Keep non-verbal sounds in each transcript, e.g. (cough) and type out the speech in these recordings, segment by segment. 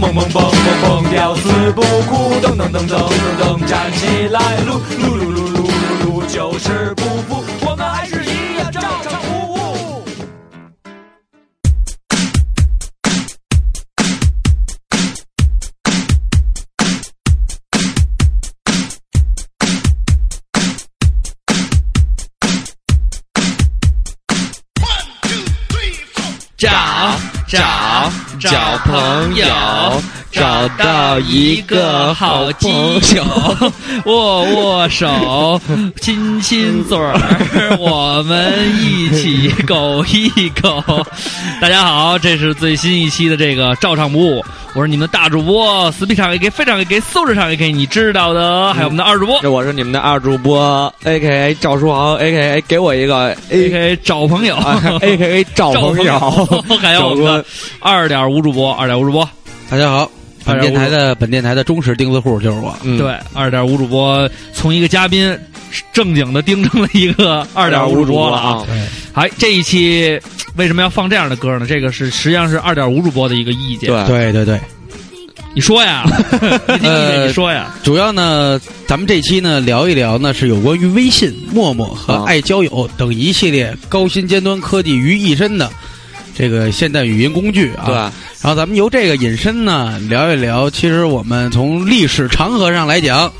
蹦蹦蹦蹦蹦，吊死不哭，噔噔噔噔噔噔，站起来，撸撸撸撸撸撸撸，就是不服，我们还是一样照常服务。One two three four，掌掌。找朋友，找到一个好基友，握握手，亲亲嘴儿，我们一起狗一狗。大家好，这是最新一期的这个照常不误，我是你们的大主播，speed 场 AK 非常 AK 素质上 AK 你知道的，还有我们的二主播。这我是你们的二主播，A K A 赵书豪，A K A 给我一个 A AK 找朋友。A K A 找找朋友，还有我们的二点五主播，二点五主播。大家好，本电台的本电台的忠实钉子户就是我。嗯，对，二点五主播从一个嘉宾正经的盯成了一个二点五主播了啊！对，好，这一期为什么要放这样的歌呢？这个是实际上是二点五主播的一个意见。对对对对，你说呀，(laughs) 呃你说呀。主要呢，咱们这期呢聊一聊呢是有关于微信、陌陌和啊爱交友等一系列高新尖端科技于一身的这个现代语音工具啊。对，然后咱们由这个引申呢聊一聊，其实我们从历史长河上来讲，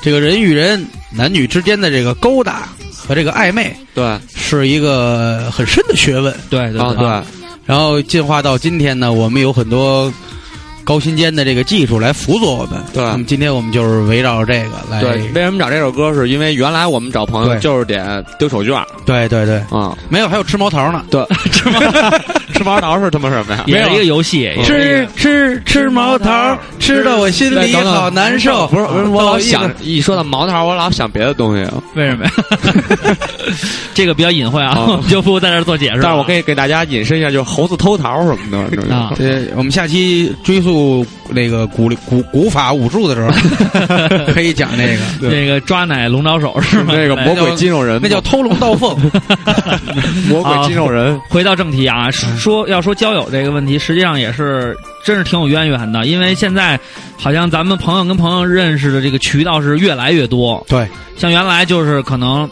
这个人与人、男女之间的这个勾搭和这个暧昧对是一个很深的学问。对对啊对，然后进化到今天呢，我们有很多高新尖的这个技术来辅佐我们。对那么今天我们就是围绕这个来，对，为什么找这首歌？是因为原来我们找朋友就是点丢手绢对对对啊，没有还有吃毛桃呢，对，吃 (laughs) 毛吃毛桃是他妈什么呀？也是一个游戏，也是一吃吃吃毛桃，吃的我心里好难受。不是不是，我老想想一说到毛桃，我老想别的东西。为什么呀？(laughs) 这个比较隐晦啊，啊我们就不在这儿做解释。但是我可以给大家引申一下，就是猴子偷桃什么的。啊，对我们下期追溯那个古古古法武术的时候，(laughs) 可以讲那个，那个抓奶龙爪手是吗？来那个魔鬼肌肉人，那叫偷龙盗凤。(laughs) 魔鬼肌肉人。回到正题啊，说要说交友这个问题，实际上也是真是挺有渊源的，因为现在好像咱们朋友跟朋友认识的这个渠道是越来越多。对，像原来就是可能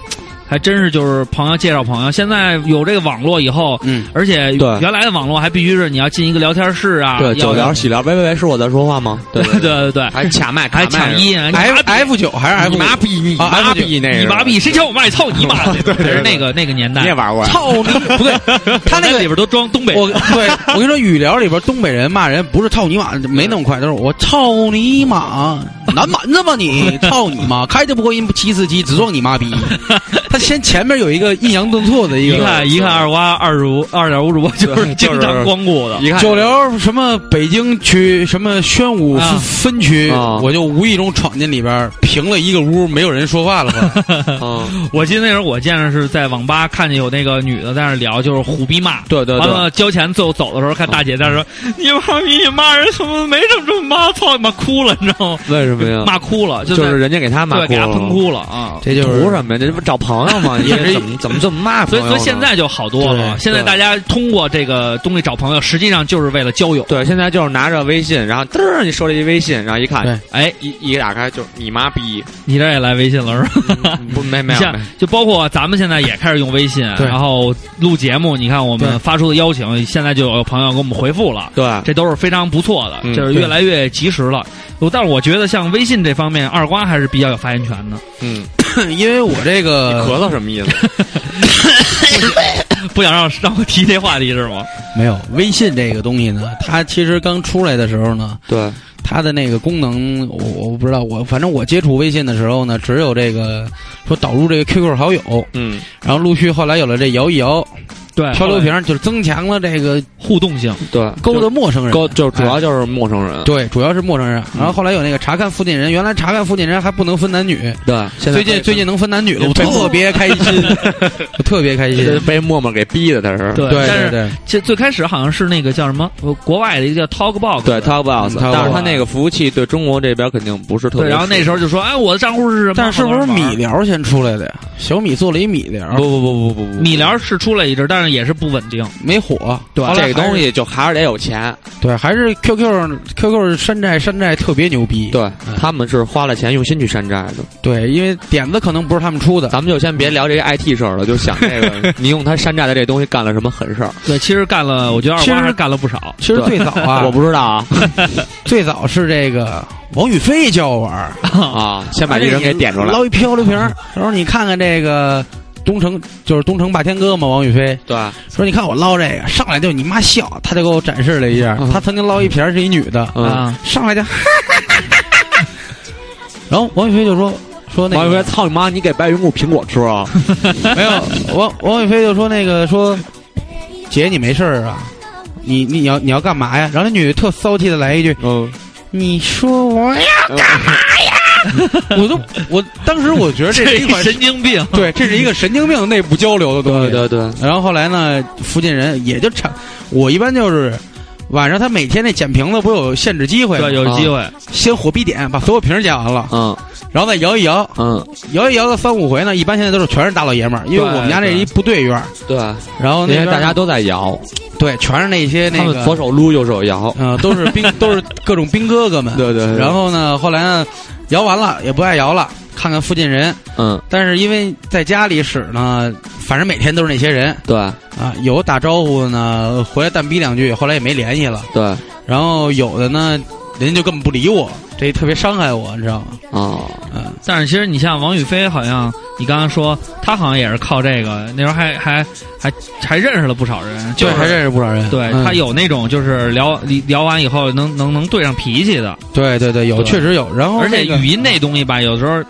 还真是就是朋友介绍朋友，现在有这个网络以后，嗯，而且原来的网络还必须是你要进一个聊天室啊，对，要酒聊、喜聊，喂喂喂，是我在说话吗？(laughs) 对对对对对，还卡麦，还抢音啊，你 F F 九还是 F 你妈逼，你啊妈 F9 逼那个，你麻痹，谁抢我麦？操你妈！(laughs) 对对是那个那个年代，你也玩过？操你！(laughs) 不对，他那个里边都装东北我对我跟你说，语聊里边东北人骂人不是操你妈，没那么快，都是我操你妈，南蛮子吧你，操你妈，开的不过音七四七，只撞你妈逼。(laughs) 他先前面有一个抑扬顿挫的一个。一看一看二瓜二如二点五主播就是经常光顾的，(laughs) 一看九流什么北京区什么宣武啊分区，啊我就无意中闯进里边，平了一个屋，没有人说话了吧？嗯，(laughs) 我记得那时候我见着是在网吧看见有那个女的在那聊，就是虎逼骂。对对对，完了交钱最后走的时候，看大姐在那说：“你妈逼，你骂人怎么没这么这么骂？操你妈哭了，你知道吗？为什么呀？骂哭了，在就是人家给他骂对给他喷。哭了啊！这就是图什么呀？这不找朋友吗？你也 (laughs) 是怎么怎么这么骂所以友呢？所以现在就好多了。现在大家通过这个东西找朋友，实际上就是为了交友。对，现在就是拿着微信，然后嘚儿你收了一微信，然后一看对，哎，一一打开就是你妈逼，你这也来微信了是吧？嗯不没没有没，就包括咱们现在也开始用微信，然后录节目。你看我们发出的邀请，现在就有朋友给我们回复了，对这都是非常不错的，嗯就是越来越及时了。但是我觉得像微信这方面，二瓜还是比较有发言权的。嗯，因为我这个咳嗽什么意思？(laughs) 不想让让我提这话题是吗？没有微信这个东西呢，它其实刚出来的时候呢，对，它的那个功能，我我不知道，我反正我接触微信的时候呢，只有这个说导入这个 QQ 好友，嗯，然后陆续后来有了这摇一摇、对，漂流瓶，就是增强了这个互动性。对，勾的陌生人。勾就主要就是陌生人。对，主要是陌生人。然后后来有那个查看附近人，原来查看附近人还不能分男女，对，现在最近最近能分男女了，我 (laughs) 特别开心，我特别开心。被默默给逼的，他是。对对但是对对，这最开始好像是那个叫什么，呃国外的一个叫 TalkBox，对 Talkbox，嗯但是他那个服务器对中国这边肯定不是特别，然后那时候就说，哎，我的账户是什么？但是是不是米聊先出来的呀？小米做了一米聊，不不不不不不，米聊是出来一阵，但是也是不稳定。没火。对这个东西就还是得有钱。对，还是 QQ QQ 山寨山寨特别牛逼。对，嗯他们是花了钱用心去山寨的。对，因为点子可能不是他们出的。咱们就先别聊这个 IT 事儿了，就想这个，(laughs) 你用他山寨的这东西干了什么狠事儿？对，其实干了，我觉得二其实干了不少。其实最早啊，(laughs) 我不知道啊 (laughs) 最早是这个王宇飞教我玩儿，啊！先把这人给点出来。捞一漂流瓶儿。他说：“你看看这个东城，就是东城霸天哥嘛，王宇飞。对，说你看我捞这个，上来就你妈笑，他就给我展示了一下，嗯他曾经捞一瓶是一女的，嗯，啊，上来就，(laughs) 然后王宇飞就说说那个王宇飞，操你妈！你给白云谷苹果吃啊？(laughs) 没有，王王宇飞就说那个说，姐你没事儿啊，你你要你要干嘛呀？然后那女的特骚气的来一句，嗯，你说我呀，(laughs) 我都我当时我觉得这是一款神经病。对，这是一个神经病内部交流的东西。(laughs) 对对对，然后后来呢，附近人也就差，我一般就是晚上他每天那捡瓶子不有限制机会吗对，？有机会。先火逼点把所有瓶儿捡完了，嗯然后再摇一摇，嗯，摇一摇个三五回呢。一般现在都是全是大老爷们儿，因为我们家这是一部队院儿，对，然后那边大家都在摇，对全是那些那个左。手撸，右手摇。嗯、都是兵，都是各种兵哥哥们。(laughs) 对对对然后呢，后来呢，摇完了也不爱摇了，看看附近人。嗯，但是因为在家里使呢，反正每天都是那些人，对啊，有打招呼的呢，回来淡逼两句，后来也没联系了。对然后有的呢，人家就根本不理我，这特别伤害我，你知道吗？哦，嗯，但是其实你像王宇飞，好像你刚刚说他好像也是靠这个，那时候还还还还认识了不少人，就，是还认识不少人。对、嗯他有那种就是聊聊完以后能能能对上脾气的，对对对，有对确实有。然后而且语音那东西吧，有时候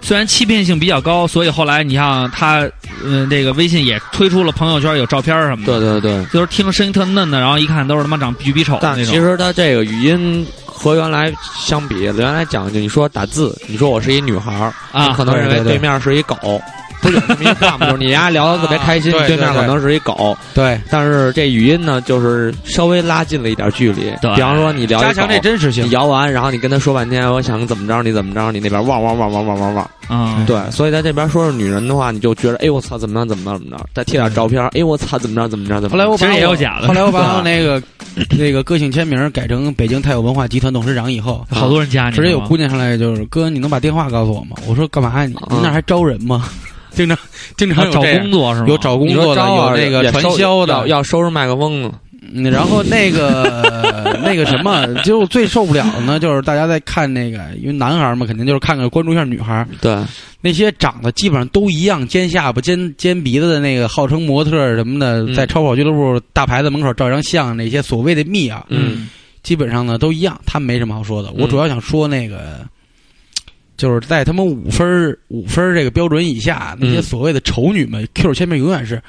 虽然欺骗性比较高，所以后来你像他，嗯、这个微信也推出了朋友圈有照片什么的，对对对。就是听声音特嫩的，然后一看都是他妈长巨比丑的那种。其实他这个语音和原来相比，原来讲究你说打字，你说我是一女孩儿，啊，可能认为对面是一狗。不是有这么一话吗？就是你俩聊的特别开心，啊对面可能是一狗，对，但是这语音呢，就是稍微拉近了一点距离。对比方说你聊一加强这真实性你。摇完，然后你跟他说半天，我想怎么着你怎么着，你那边汪汪汪汪汪汪汪。嗯，对，所以在这边说是女人的话，你就觉得哎我操怎么着怎么着怎么着，再贴点照片，哎我操怎么着怎么着怎么着。后来我把其实也有假的后来我把我 (laughs) 那个 (clears throat) 那个个性签名改成北京太有文化集团董事长以后，好多人加你，直接有姑娘上来就是哥，你能把电话告诉我吗？我说干嘛呀？你那还招人吗？(laughs) 经常经常啊找工作是吗？有找工作的，有那个传销的要，要收拾麦克风呢。嗯，然后那个那个什么，就最受不了的呢，就是大家在看那个，因为男孩儿嘛，肯定就是看看关注一下女孩儿，对，那些长得基本上都一样，尖下巴、尖尖鼻子的那个，号称模特儿什么的，嗯在超跑俱乐部大牌子门口照张相，那些所谓的蜜啊，嗯基本上呢都一样，他们没什么好说的。我嗯主要想说那个。就是在他们五分儿五分儿这个标准以下，那些嗯所谓的丑女们，Q 签名永远是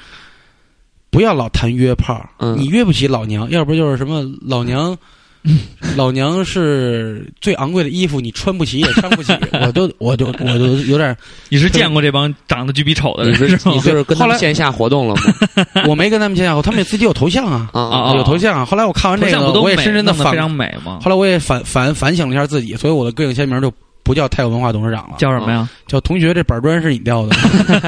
不要老谈约炮，嗯你约不起老娘，要不就是什么老娘，(laughs) 老娘是最昂贵的衣服，你穿不起也穿不起，(laughs) 我都我都我都有点，(laughs) 你是见过这帮长得巨比丑的你人是吗是你？是跟他们线下活动了吗？我没跟他们见过，他们自己有头像啊，啊啊有头像啊。后来我看完这个，我也深深的反非常美吗？后来我也反反反省了一下自己，所以我的个性签名就不叫太有文化董事长了，叫什么呀？叫同学，这板砖是你掉的。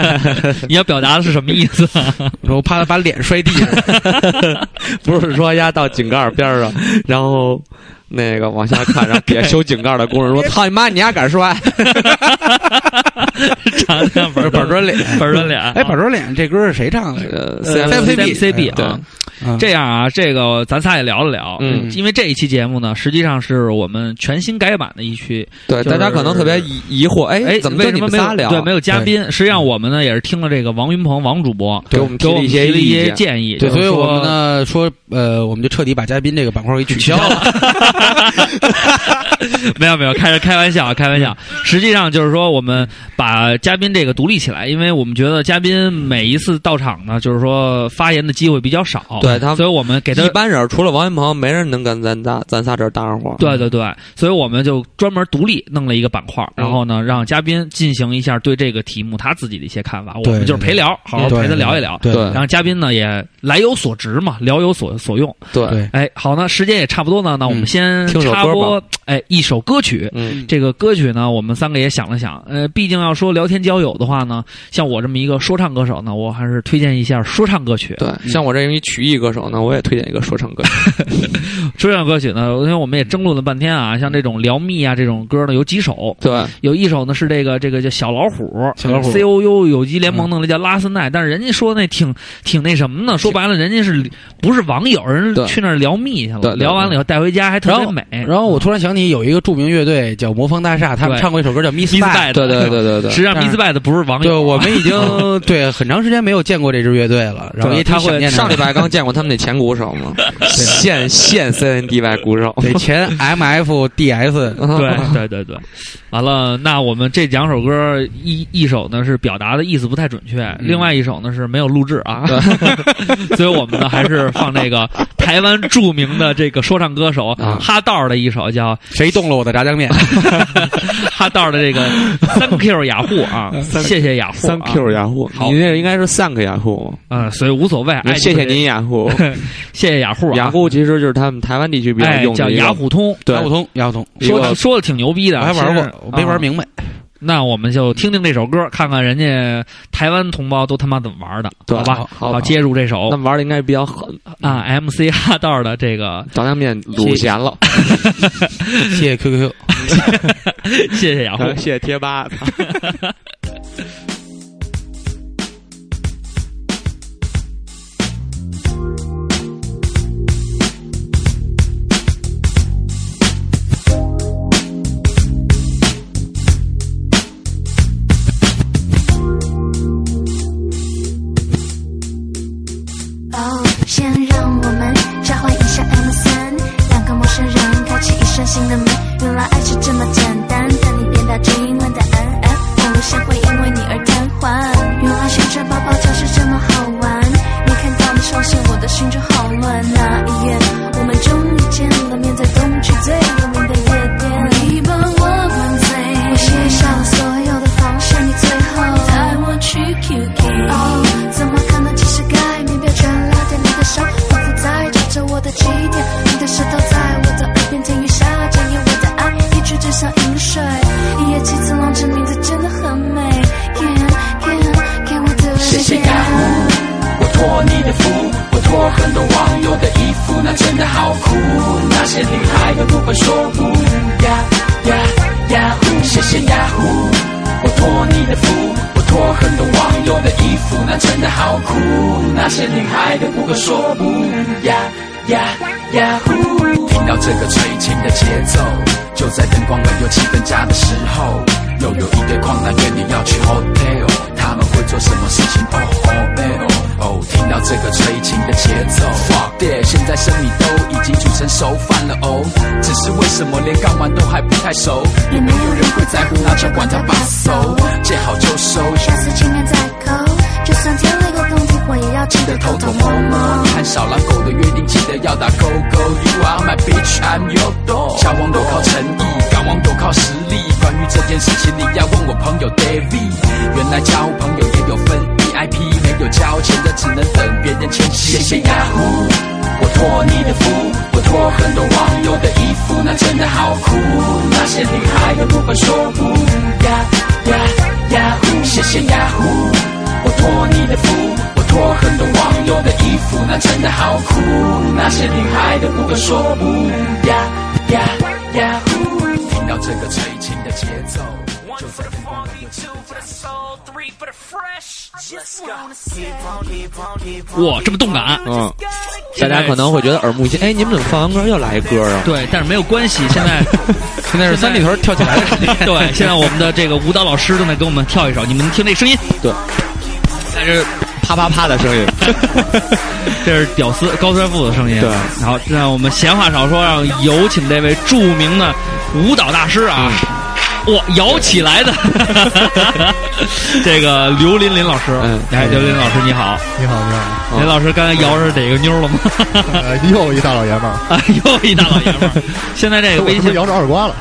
(laughs) 你要表达的是什么意思啊？(laughs) 我怕他把脸摔地上。(laughs) 不是说压到井盖边上，然后那个往下看，然后底下修井盖的工人说：“操你妈，你丫敢摔长相板板砖脸，板砖脸，哎，板砖脸这歌是谁唱的？？”呃呃 CFCB CFCB 对啊。嗯这样啊，这个咱仨也聊了聊，嗯因为这一期节目呢，实际上是我们全新改版的一期。对，就是大家可能特别疑疑惑，哎哎，怎么为什么没有们仨聊？对没有嘉宾？实际上我们呢也是听了这个王云鹏王主播给我们提提了一些一些。建议，对，所以我们呢说，呃，我们就彻底把嘉宾这个板块给取消了。(laughs) 没 (laughs) 有没有，开着开玩笑，开玩笑。实际上就是说，我们把嘉宾这个独立起来，因为我们觉得嘉宾每一次到场呢，就是说发言的机会比较少，对他所以我们给他一般人除了王云鹏，没人能跟咱仨咱仨这搭上话。对对对，所以我们就专门独立弄了一个板块，然后呢，让嘉宾进行一下对这个题目他自己的一些看法，我们就是陪聊，好好陪他聊一聊。对对然后嘉宾呢也来有所值嘛，聊有所所用。对对哎，好，那时间也差不多呢，那我们嗯先插播哎，一首歌曲。嗯这个歌曲呢，我们三个也想了想，呃，毕竟要说聊天交友的话呢，像我这么一个说唱歌手呢，我还是推荐一下说唱歌曲。对，像我这一曲艺歌手呢，我也推荐一个说唱歌曲。(laughs) 说唱歌曲呢，因为我们也争论了半天啊，像这种聊蜜啊这种歌呢，有几首，对，有一首呢是这个这个叫小老虎，小老虎 C O U 有机联盟弄的叫拉斯奈，但是人家说那挺挺那什么呢？说白了，人家是不是网友，人对去那儿聊蜜去了，聊完了以后带回家还特别美。然后我突然想起有一个著名乐队叫魔方大厦，他们唱过一首歌叫《Miss Bad》。对对对对对实际上 Miss Bad 不是网对，友。啊，我们已经对很长时间没有见过这支乐队了，然后他会上礼拜刚见过他们那前鼓手嘛，现现 CNDY 鼓手。(laughs) 对前 MFDS，对对对对，完了，那我们这两首歌一一首呢是表达的意思不太准确，另外一首呢是没有录制啊，(laughs) 所以我们呢还是放这个台湾著名的这个说唱歌手啊。哈道的一首叫谁动了我的炸酱面？哈道的这个 Thank you 雅虎啊，谢谢雅虎三 Q 雅虎，好你那个应该是 Thank 雅虎，啊，所以无所谓，爱谢谢您，雅虎。(laughs) 谢谢雅虎啊，雅虎其实就是他们台湾地区比较用的一个雅虎通，对雅虎通，雅虎通，说说的挺牛逼的，我还玩过，我没玩。明白。啊那我们就听听这首歌，看看人家台湾同胞都他妈怎么玩的，好吧？好好，接入这首那玩的应该比较狠，啊，MC 哈道的这个，炸酱面卤咸了，谢谢 QQ，(laughs) 谢谢雅虎。谢谢贴吧。心的美。原来爱是这么简单，等你变大今晚的安安，网络线会因为你而瘫痪。原来旋转宝宝就是这么好玩，你看到你双线，我的心就好乱。那一夜，我们终于见了面，在东区最托你的福，我托很多网友的衣服，那真的好酷。那些女孩都不会说不呀呀呀呼，谢谢雅虎，我托你的福，我托很多网友的衣服，那真的好酷。那些女孩都不会说不呀呀呀呼，听到这个催情的节奏，就在灯光而又气氛佳的时候，又有一堆狂男约你要去 hotel，他们会做什么事情？哦哦哦哦，听到这个催情的节奏，fuck that，现在生米都已经煮成熟饭了哦，只是为什么连钢碗都还不太熟，也没有人会在乎那就管他把手，见好就收，下次见面再抠，就算天雷勾动地火，也要记得偷偷摸摸。你和小狼狗的约定，记得要打勾勾。You are my bitch, I'm your dog。交往都靠诚意，干网都靠实力。关于这件事情，你要问我朋友 David。原来交朋友也有分 VIP，没有交钱的只能等别人签谢谢雅虎，我托你的福，我托很多网友的衣服，那真的好酷。那些女孩都不敢说不呀呀雅虎，谢谢雅虎。我托你的福，我托很多网友的衣服，那真的好酷。那些女孩都不敢说不呀呀呀呼。听到这个催情的节奏，就在灯光而又气氛佳的时候哇，这么动感。嗯，大家可能会觉得耳目一新，哎，你们怎么放完歌又来一歌啊？对，但是没有关系，现在 (laughs) 现在是 (laughs) 三里屯跳起来的时间。(laughs) 对，现在我们的这个舞蹈老师正在给我们跳一首，你们听这声音，对，但是啪啪啪的声音，这是屌丝高帅富的声音。对。然后，让我们闲话少说，让有请这位著名的舞蹈大师啊，哇，摇起来的，(laughs) 这个刘琳琳老师，嗯哎，刘琳琳老师你好，你好，你好，林老师刚才摇着哪个妞了吗？呃，又一大老爷们儿，哎 (laughs) 呦，一大老爷们儿！(laughs) 现在这个微信摇着二瓜了？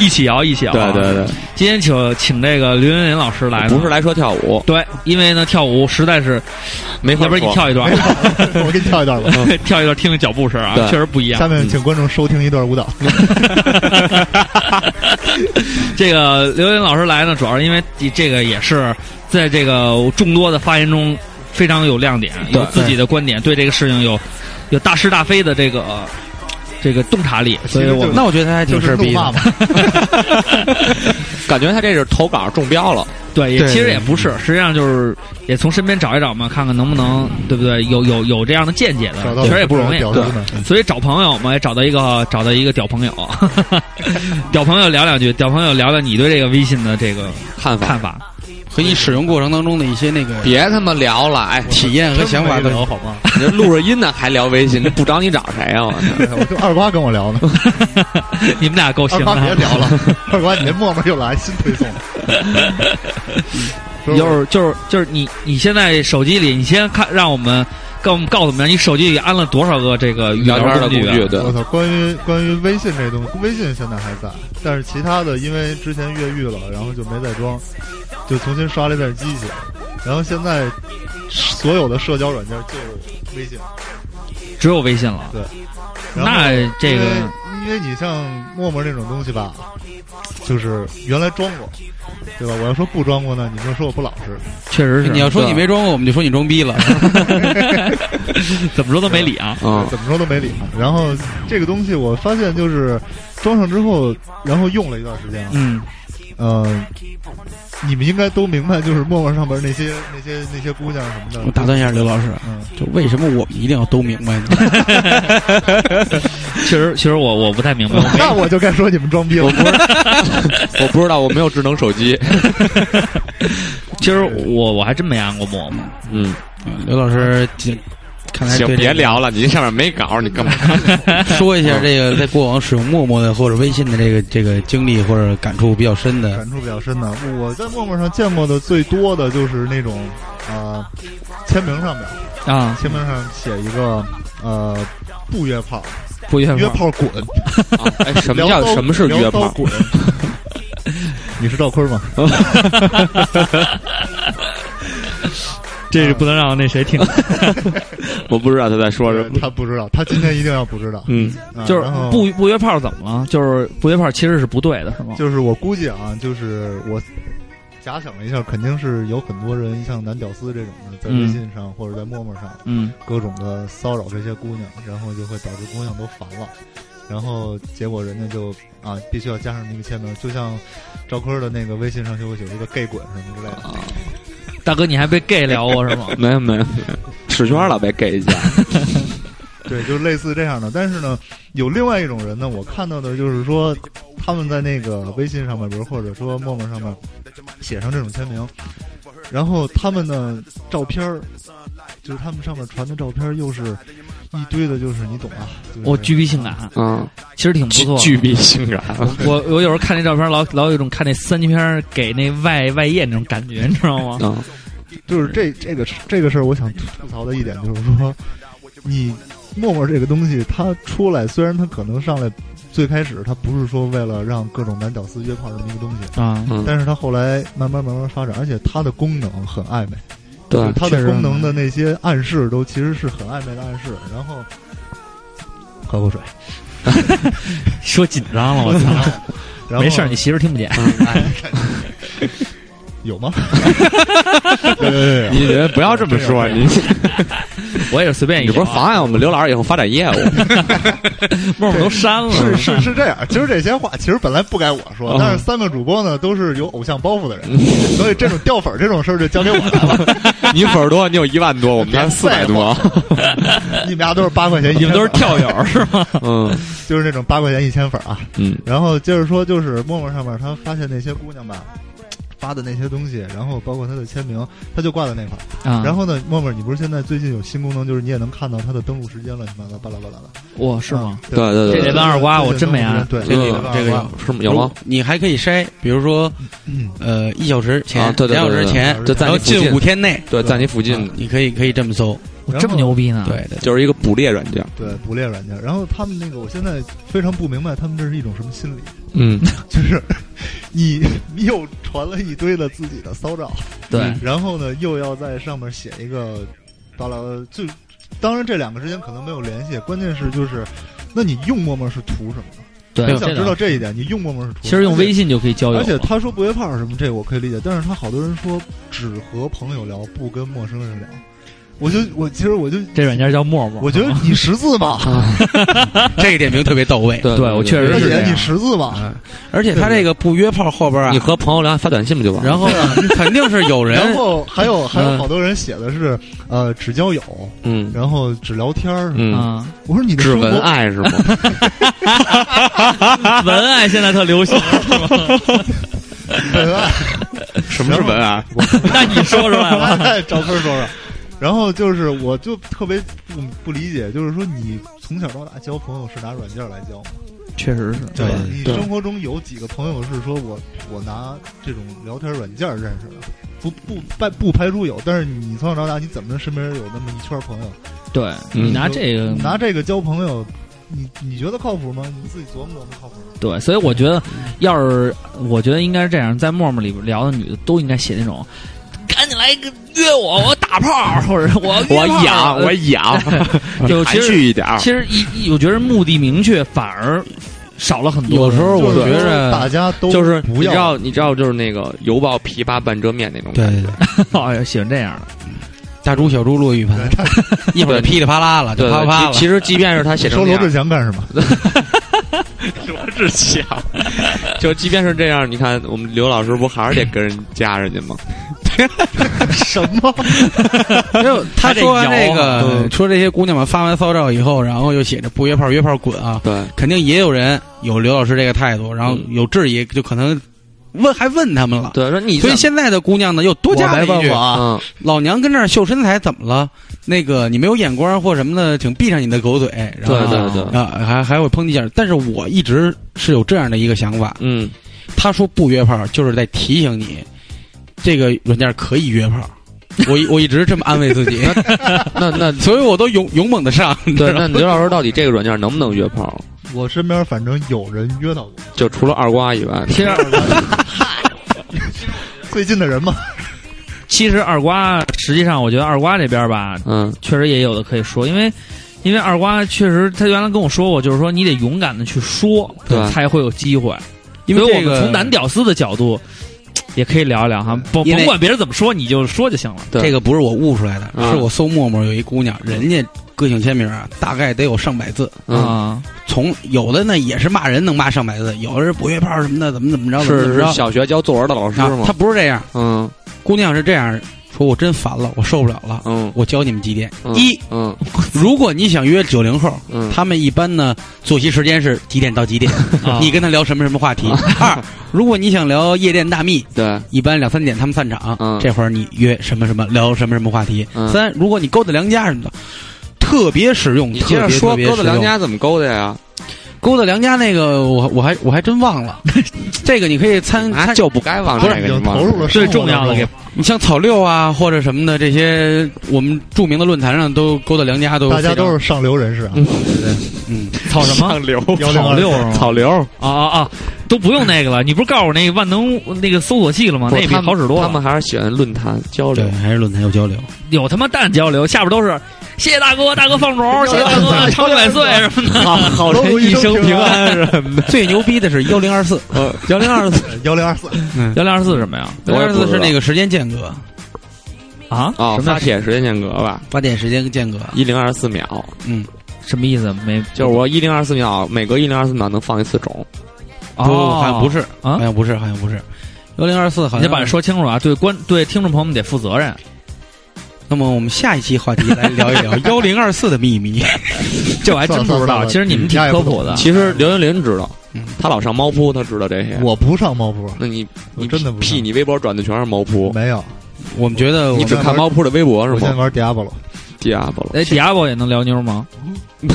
一起摇，一起摇啊。对对对，今天请请这个刘琳琳老师来，不是来说跳舞，对，因为呢跳舞实在是，没法要不然你跳一段，我给你跳一段吧。跳一段听听脚步声啊，确实不一样。下。面请观众收听一段舞蹈。(laughs) 这个刘云老师来呢，主要是因为这个也是在这个众多的发言中非常有亮点，有自己的观点，对这个事情有有大是大非的这个这个洞察力，所以我们那我觉得他还挺是事儿逼的。，(laughs) (laughs) 感觉他这是投稿中标了。对，也其实也不是，实际上就是也从身边找一找嘛，看看能不能对不对？有有有这样的见解的确实也不容易。对，所以找朋友嘛，也找到一个找到一个屌朋友，(laughs) 屌朋友聊两句，屌朋友聊聊你对这个微信的这个看法，看法。和你使用过程当中的一些那个别他妈聊了，哎，体验和想法都聊好吗？(laughs) 你这录着音呢，还聊微信，这不找你找谁啊？我操！(laughs) 就二瓜跟我聊呢，你们俩够行二瓜别，聊了，二瓜你这陌陌又来新推送。(laughs) 就是就是就是你你现在手机里，你先看让我们告我们告诉我们，你手机里安了多少个这个语聊天的工具对我，操！关于关于微信这东西，微信现在还在，但是其他的因为之前越狱了，然后就没再装，就重新刷了一遍机器。然后现在所有的社交软件就微信。只有微信了。对那这个因为因为你像陌陌这种东西吧，就是原来装过，对吧？我要说不装过呢，你就说我不老实。(laughs) 确实是，你要说你没装过，我们就说你装逼了。(laughs) (laughs) 怎么说都没理啊。嗯，怎么说都没理。然后这个东西我发现就是装上之后，然后用了一段时间，嗯，呃，你们应该都明白，就是陌陌上边那些那些那些姑娘什么的。我打断一下刘老师，嗯，就为什么我们一定要都明白呢？(laughs) 其实，其实我我不太明白，(laughs) 那我就该说你们装逼了。我不 (laughs) 知道，我没有智能手机。其实我我还真没安过陌陌。嗯，刘老师，这看来行，对这个别聊了，你上面没稿，你干嘛？(laughs) 说一下这个在过往使用陌陌的或者微信的这个这个经历或者感触比较深的。感触比较深的，我在陌陌上见过的最多的就是那种啊、签名上面，啊，签名上写一个呃不约炮，不约约炮滚。啊哎，什么叫什么是约炮？滚？(laughs) 你是赵坤吗？这是不能让那谁听，(laughs) 我不知道他在说什么。(laughs) 他不知道，他今天一定要不知道。嗯，啊就是不不约炮怎么了？就是不约炮其实是不对的，是吗？就是我估计啊，就是我假想了一下，肯定是有很多人像男屌丝这种的，在嗯微信上或者在陌陌上嗯各种的骚扰这些姑娘，然后就会导致姑娘都烦了。然后结果人家就啊，必须要加上那个签名，就像赵坤的那个微信上就会有一个 “gay 滚”什么之类的。啊，大哥，你还被 gay 聊过是吗？没 (laughs) 有没有，没有史娟老被 gay 一下。(laughs) 对，就是类似这样的。但是呢，有另外一种人呢，我看到的就是说，他们在那个微信上面，比如或者说陌陌上面写上这种签名，然后他们的照片儿，就是他们上面传的照片，又是一堆的，就是你懂啊，就是我巨逼性感，嗯，其实挺不错的。巨逼性感。我我有时候看那照片，老老有一种看那三级片给那外外页那种感觉，你知道吗？嗯，就是这这个这个事儿，我想吐槽的一点就是说，你陌陌这个东西，它出来，虽然它可能上来最开始它不是说为了让各种男屌丝约炮这么一个东西。啊，嗯但是它后来慢慢慢慢发展，而且它的功能很暧昧，对它的功能的那些暗示都其实是很暧昧的暗示。然后喝口水，(laughs) 说紧张了，我操！(laughs) 然后没事儿，你媳妇儿听不见。哎 (laughs) 有吗？(laughs) 你不要这么说，你 (laughs) 我也是随便一你不是妨碍我们刘老师以后发展业务？(laughs) 陌陌都删了，是是是这样。其实这些话其实本来不该我说，嗯但是三个主播呢都是有偶像包袱的人，所以这种掉粉儿这种事儿就交给我来了。你粉儿多，你有一万多，我们家四百多。你们家都是八块钱，你们都是，跳友是吗？嗯就是那种八块钱一千粉啊。嗯然后接着说，就是陌陌上面他发现那些姑娘吧，发的那些东西，然后包括他的签名，他就挂在那块儿。啊，然后呢，默默，你不是现在最近有新功能，就是你也能看到他的登录时间乱七八糟，巴拉巴拉的。哇，是吗？啊对对对这得问二瓜我真没按对，这个有这个有是吗？有吗？你还可以筛，比如说嗯呃一小时前啊，对对两小时前，就在然后近你附近五天内，对，在你附近啊你可以可以这么搜。这么牛逼呢？对对，就是一个捕猎软件。对捕猎软件。然后他们那个，我现在非常不明白，他们这是一种什么心理？嗯，(laughs) 就是你你 (laughs) 又传了一堆的自己的骚照，对然后呢又要在上面写一个巴拉，就当然这两个之间可能没有联系，关键是就是，那你用陌陌是图什么呢？对，我想知道这一点，你用陌陌是图？其实用微信就可以交友，而且他说不约炮什么，这个我可以理解，但是他好多人说只和朋友聊，不跟陌生人聊。我就我其实我就这软件叫陌陌。我觉得你识字吧，(laughs) (laughs) 这个点评特别到位。对对我确实而且你是这样识字吧，嗯，而且他这个不约炮后边啊你，和朋友聊发短信不就完了？然后呢，肯定是有人 (laughs) 然后还有还有嗯好多人写的是呃只交友，嗯然后只聊天儿。嗯，啊，我说你的只文爱是吗？文爱现在特流行，文爱，什么是文爱？那你说出来了。来赵坤说说。然后就是，我就特别不不理解，就是说你从小到大交朋友是拿软件来交吗？确实是，对吧？你生活中有几个朋友是说我我拿这种聊天软件认识的？不不不不排除有，但是你从小到大你怎么能身边有那么一圈朋友？对嗯你拿这个拿这个交朋友，你你觉得靠谱吗？你自己琢磨琢磨靠谱吗？对，所以我觉得，要是我觉得应该是这样，在陌陌里边聊的女的都应该写那种，赶紧来个约我，我打炮，或者我约我炮痒，呃我养，(laughs) 含就含蓄一点儿。其实一一我觉得目的明确反而少了很多。有时候我觉得大家都就是不要你知道，你知道，就是那个犹抱琵琶半遮面那种对感觉。对 (laughs) 对哎呀，喜欢这样的，大猪小猪落玉盘，(laughs) 一会儿噼里啪啦了，就对啪啪了。其其实即便是他写成收罗志祥干什么？罗志祥，就即便是这样，你看我们刘老师不还是得跟人加人家吗？(laughs) 什么？(laughs) 没有，他说完这个，嗯说这些姑娘们发完骚照以后，然后又写着不约炮约炮滚啊，对，肯定也有人有刘老师这个态度，然后嗯有质疑，就可能问还问他们了。对，说你所以现在的姑娘呢，又多加了一句：啊！嗯，老娘跟这儿秀身材怎么了？那个你没有眼光或什么的，请闭上你的狗嘴。然后对对对，啊，还还会抨击一下。但是我一直是有这样的一个想法，嗯，他说不约炮，就是在提醒你，这个软件可以约炮。(laughs) 我一我一直这么安慰自己，那那 (laughs) 所以我都勇勇猛的上。对，那刘老师到底这个软件能不能约炮？我身边反正有人约到过，就除了二瓜以外，其实最近的人嘛，其实二瓜，实际上我觉得二瓜这边吧，嗯确实也有的可以说，因为因为二瓜确实他原来跟我说过，就是说你得勇敢的去说，对才会有机会。因为我们从男屌丝的角度，也可以聊一聊哈，甭因为甭管别人怎么说，你就说就行了。对这个不是我悟出来的，嗯是我搜陌陌有一姑娘，人家个性签名啊，大概得有上百字。嗯，啊，从有的呢也是骂人，能骂上百字；有的是补月炮什么的，怎么怎么着，怎么是是怎么着。小学教作文的老师啊，吗他？不是这样，嗯姑娘是这样说：我真烦了，我受不了了。嗯我教你们几点：嗯一，嗯 (laughs) 如果你想约九零后，嗯，他们一般呢作息时间是几点到几点？(laughs) 啊你跟他聊什么什么话题？二，如果你想聊夜店大秘，(laughs) 对，一般两三点他们散场，嗯这会儿你约什么什么聊什么什么话题。嗯三，如果你勾搭良家什么的，特别实用。你接着特别说勾搭良家怎么勾搭呀？勾搭良家那个，我我还我还真忘了。这个你可以参啊，参，就不该忘不是投入了最重要的给你像草六啊或者什么的这些，我们著名的论坛上都勾搭良家都大家都是上流人士啊对，嗯，草什么？上流草六是？草流，啊啊啊！都不用那个了，你不是告诉我那个万能那个搜索器了吗？那比好使多了。他们还是喜欢论坛交流，。还是论坛有交流。有他妈蛋交流，下边都是谢谢大哥，大哥放种，谢谢大哥 (laughs) 长命百岁 (laughs) 什么的。(laughs) 好好人一生平安什么的。最牛逼的是幺零二四，呃，幺零二四幺零二四，幺零二四是什么呀？幺零二四是那个时间间隔，啊？哦，什么发帖时间间隔吧，发帖时间间隔。一零二四秒，嗯，什么意思？没，就是我一零二四秒，每隔一零二四秒能放一次种。不，哦，好像不是，啊好像不是，好像不是。幺零二四好像你得把这说清楚啊！对观对听众朋友们得负责任。那么我们下一期话题来聊一聊 (laughs) 幺零二四的秘密。(laughs) 这我还真不知道，算了算其实你们挺科普的。其实刘云林知道，他老上猫扑，他知道这些。我不上猫扑，那你你真的不屁，你微博转的全是猫扑，没有，我们觉得我你只看猫扑的微博是我现在？玩 Diablo，迪亚波了，哎，迪亚波也能聊妞吗？(laughs)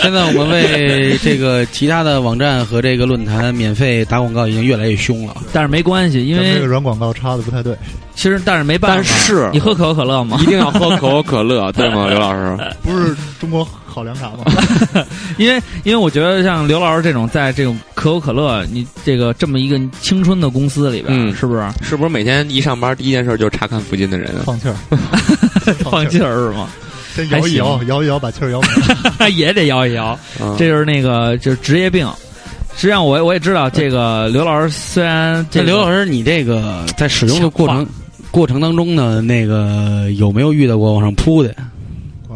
现在我们为这个其他的网站和这个论坛免费打广告已经越来越凶了。但是没关系，因为这个为软广告插的不太对。其实但是没办法。但是你喝可口可乐吗一？定要喝可口可乐，对吗，刘老师？不是中国好凉茶吗？(laughs) 因为因为我觉得像刘老师这种在这种可口可乐，你这个这么一个青春的公司里边，嗯是不是是不是每天一上班第一件事就是查看附近的人啊？放气儿，放气儿 (laughs) 是吗？先摇一摇，摇一摇，把气儿摇没了。(laughs) 也得摇一摇，啊这就是那个就是职业病。实际上我我也知道，这个刘老师虽然这刘老师，你这个在使用的过程过程当中呢，那个有没有遇到过往上扑的？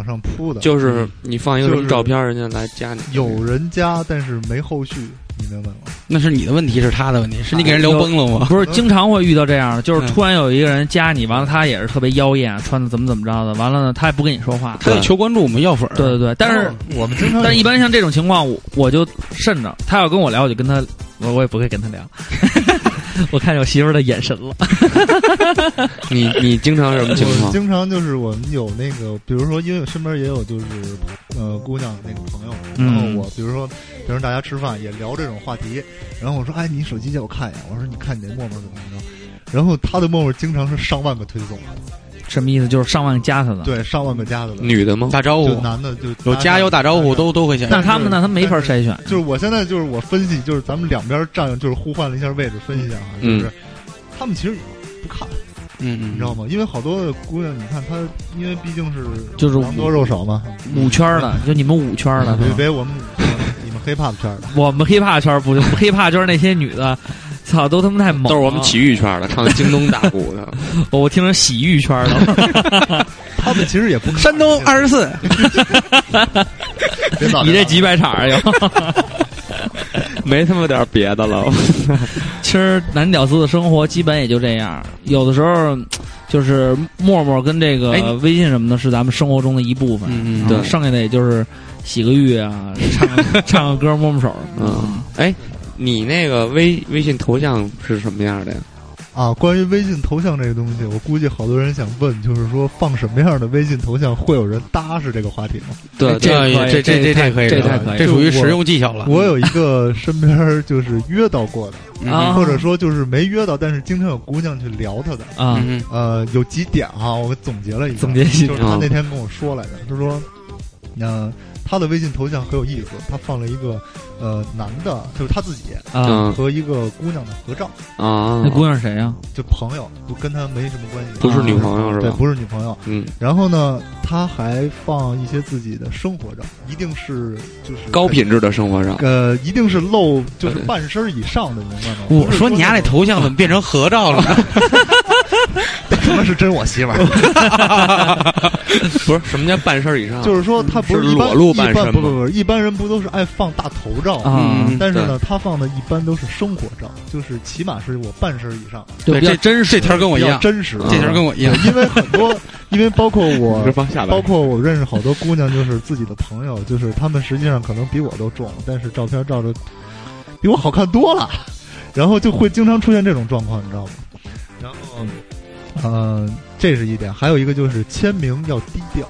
往上扑的，就是你放一个什么照片，人家来加你。有人加，但是没后续，你明白吗？那是你的问题，是他的问题，是你给人聊崩了吗？不是经常会遇到这样的，就是嗯突然有一个人加你，完了他也是特别妖艳，穿的怎么怎么着的，完了呢他也不跟你说话。他得求关注，我们要粉儿。对对对，但是我们经常，但一般像这种情况，我我就慎着。他要跟我聊，我就跟他，我我也不会跟他聊。(laughs) 我看见我媳妇儿的眼神了。(laughs) 你你经常什么情况？经常就是我们有那个，比如说，因为我身边也有就是呃姑娘那个朋友，嗯然后我比如说平时大家吃饭也聊这种话题，然后我说哎，你手机借我看一眼，我说你看你那陌陌怎么着，然后他的陌陌经常是上万个推送，什么意思？就是上万加他的。对，上万个加的了，女的吗？打招呼，男的就有加有打招呼都都会显示。那他们呢？他没法筛选。就是我现在就是我分析，就是咱们两边站，就是互换了一下位置，分析一下啊，就嗯是、他们其实不看，嗯嗯，你知道吗？因为好多姑娘，你看她，因为毕竟是就是狼多肉少嘛，五圈的，就你们五圈的，别别我们你们 hiphop 圈的，我们 hiphop 圈儿不，hiphop 圈儿那些女的，操，都他妈太猛了。都是我们体育圈的，唱京东大鼓的。(laughs) 我我听成洗浴圈的。(laughs) 他们其实也不看山东二十四，(laughs) 你这几百场儿有。(laughs) 没他妈点别的了。(laughs) 其实男屌丝的生活基本也就这样，有的时候就是陌陌跟这个哎微信什么的，是咱们生活中的一部分。嗯对剩下的也就是洗个浴啊，唱 (laughs) 唱个歌，摸摸手。嗯，哎，你那个微微信头像是什么样的呀？啊。关于微信头像这个东西，我估计好多人想问，就是说放什么样的微信头像会有人搭是这个话题吗？对这这这这太可以，这太可以这属于实用技巧了。我有一个身边就是约到过的，或者说就是没约到，但是经常有姑娘去聊他的。啊，嗯嗯呃，有几点哈，我总结了一下。总结一下就是他那天跟我说来的，他说，呃，他的微信头像很有意思，他放了一个呃男的，就是他自己啊，嗯和一个姑娘的合照，啊那，姑娘是谁呀？就朋友，不跟他没什么关系，不是女朋友是对，吧？不是女朋友。嗯，然后呢，他还放一些自己的生活照，一定是就是高品质的生活照。呃，一定是露就是半身以上的，明白吗？我说你家那头像怎么变成合照了 (laughs) 呢？可能是真我媳妇儿，(laughs) 不是什么叫半身以上？就是说他不是一般裸露半身吗一般不不不，一般人不都是爱放大头照吗？啊，嗯但是呢，他放的一般都是生活照，就是起码是我半身以上，对这真实这。条跟我一样，真实。这条跟我一样。因为很多，(laughs) 因为包括我包。括我认识好多姑娘，就是自己的朋友，就是他们实际上可能比我都重，但是照片照的比我好看多了，然后就会经常出现这种状况，你知道吗？然后，呃、这是一点，还有一个就是签名要低调，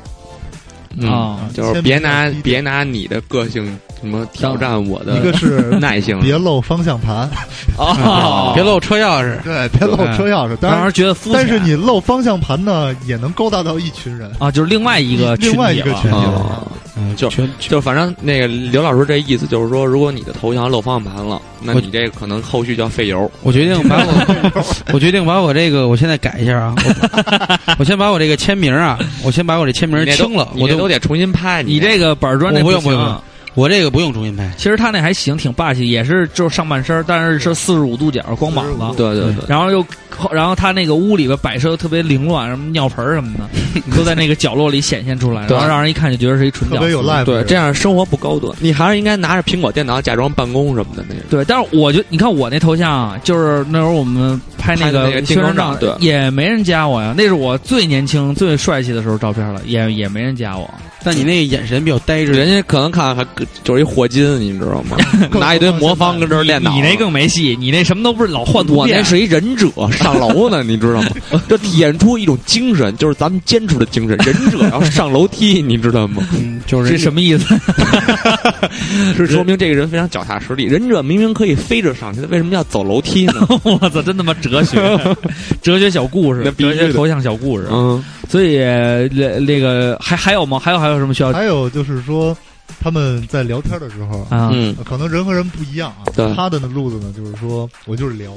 嗯，啊，就是别拿别拿你的个性什么挑战我的一个是 (laughs) 耐性。别露方向盘，哦，别露车钥匙，对，别露车钥匙。当然，觉得。但是你露方向盘呢，也能勾搭到一群人，啊，就是另外一个另外一个群体群体了。哦嗯，就全就反正那个刘老师这意思就是说，如果你的头像漏方向盘了，那你这可能后续就要费油。我决定把我，(laughs) 我决定把我这个，我现在改一下啊，我我先把我这个签名啊，我先把我这签名清了，我都你这都得重新拍。你这个板砖不用不用我这个不用重新拍，其实他那还行，挺霸气，也是就是上半身，但是是四十五度角光膀子，对对对，然后又然后他那个屋里边摆设特别凌乱，什么尿盆儿什么的，(laughs) 都在那个角落里显现出来，然后让人一看就觉得是一纯屌丝特别有 life。对，这样生活不高端。你还是应该拿着苹果电脑假装办公什么的那种。对，但是我就你看我那头像啊，就是那时候我们拍那个宣传照，定妆照对也没人加我呀，那是我最年轻、最帅气的时候照片了，也也没人加我。但你那个眼神比较呆滞，人家可能看还就是一霍金，你知道吗？(laughs) 拿一堆魔方跟这儿练脑。你那更没戏，你那什么都不是，老换图那是一忍者上楼呢，你知道吗？这体现出一种精神，就是咱们坚持的精神。忍者要上楼梯，你知道吗？嗯，就是这什么意思？(laughs) 是说明这个人非常脚踏实地。忍者明明可以飞着上去，为什么要走楼梯呢？(laughs) 我操，真他妈哲学，(laughs) 哲学小故事，哲学头像小故事。嗯，所以那那个还还有吗？还有还有什么需要？还有就是说，他们在聊天的时候，啊，嗯，可能人和人不一样啊。对他的那路子呢，就是说我就是聊，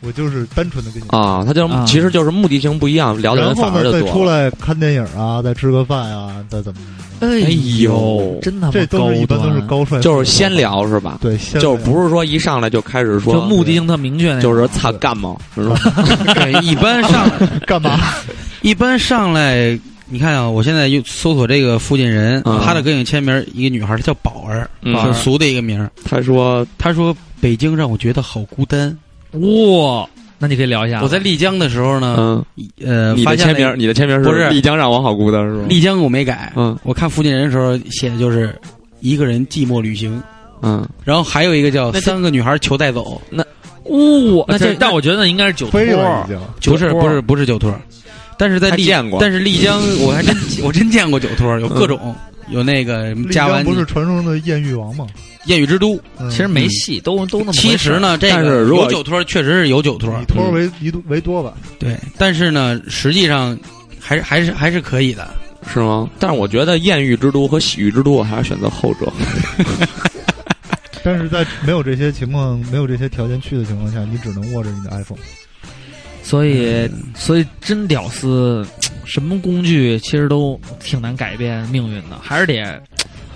我就是单纯的跟你啊，他就是啊其实就是目的性不一样，聊的人后，反而就多再出了。来看电影啊，再吃个饭啊，再怎么怎么哎哎呦真他妈这都是一般高端都是高帅，就是先，聊是吧？对，先就是不是说一上来就开始说就目的性特明确那种，就是擦干嘛，是吧？(laughs) 对，一般上 (laughs) 干嘛？(laughs) 一般上来，你看啊，我现在又搜索这个附近人，嗯他的个性签名一个女孩，她叫宝儿，嗯很俗的一个名儿。他说她说北京让我觉得好孤单。哇，那你可以聊一下。我在丽江的时候呢，嗯，呃，你的签名，你的签名是不是。丽江让我好孤单是吧？丽江我没改，嗯。我看附近人的时候写的就是一个人寂寞旅行，嗯，然后还有一个叫三个女孩求带走，那哇，那这但我觉得那应该是酒托不是不是不是酒托，但是在丽还见过。但是丽江我还真我真见过酒托，有各种。有那个丽加完江不是传说中的艳遇王吗？艳遇之都，嗯其实没戏，都都那么其实呢，这个是有酒托确实是有酒托，以托为一多为多吧。对，但是呢，实际上还是还是还是可以的。是吗？但是我觉得艳遇之都和喜遇之都，我还是选择后者。(laughs) 但是在没有这些情况、没有这些条件去的情况下，你只能握着你的 iPhone。所以，所以真屌丝，什么工具其实都挺难改变命运的，还是得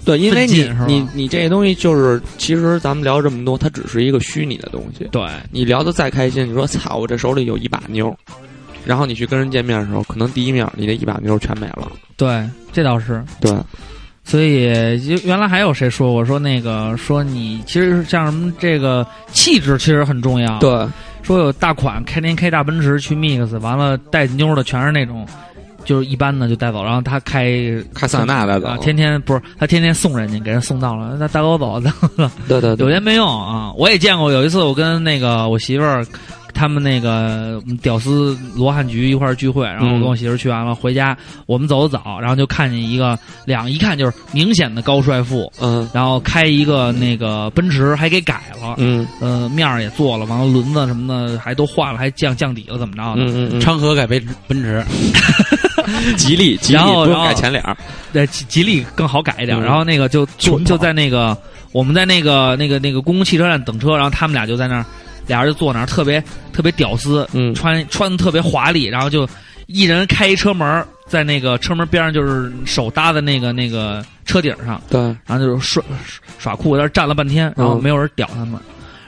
对，因为你你你这东西就是，其实咱们聊这么多，它只是一个虚拟的东西。对你聊的再开心，你说操，我这手里有一把妞，然后你去跟人见面的时候，可能第一面你那一把妞全没了。对，这倒是。对，所以就原来还有谁说我说那个说你其实像什么这个气质其实很重要。，对，说有大款开天开大奔驰去 mix，完了带妞的全是那种。就是一般的就带走，然后他开开桑塔纳带走啊，天天不是他天天送人家，给人送到了，那带我走，对对对，有钱没用啊！我也见过，有一次我跟那个我媳妇儿，他们那个嗯屌丝罗汉局一块儿聚会，然后我跟我媳妇儿去完了，回家我们走的早，然后就看见一个两一看就是明显的高帅富，嗯然后开一个那个奔驰还给改了，嗯呃面儿也做了，完了轮子什么的还都换了，还降降底了，怎么着的？嗯嗯昌河改奔奔驰，(laughs) 嗯，吉利吉利不用然后改前脸儿。对，吉吉利更好改一点。嗯然后那个就就就在那个我们在那个那个那个公共汽车站等车，然后他们俩就在那儿，俩人就坐那儿，特别特别屌丝，嗯穿穿的特别华丽，然后就一人开一车门，在那个车门边上就是手搭在那个那个车顶上，对，然后就是耍耍酷，在那儿站了半天，然后嗯没有人屌他们。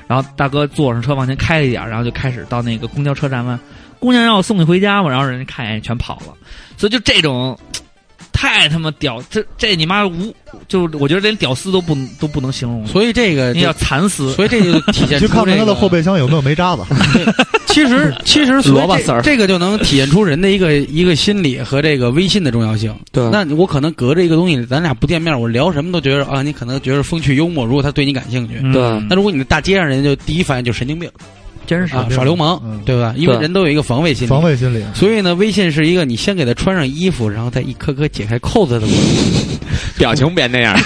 然后大哥坐上车往前开了一点，然后就开始到那个公交车站问：“姑娘让我送你回家吗？”然后人家看一眼全跑了。所以就这种太他妈屌，这这你妈无就我觉得连屌丝都不都不能形容，所以这个就那叫惨死。所以这就体现去看看他的后备箱有没有煤渣子。其实其实萝卜丝儿这个就能体现出人的一个一个心理和这个微信的重要性。对那我可能隔着一个东西，咱俩不见面，我聊什么都觉得啊，你可能觉得风趣幽默。如果他对你感兴趣，嗯对那如果你在大街上，人家就第一反应就是神经病真是啊，耍流氓，嗯对吧？因为人都有一个防卫心理。防卫心理，所以呢，微信是一个你先给他穿上衣服，然后再一颗颗解开扣子的过程。(laughs) 表情别那样，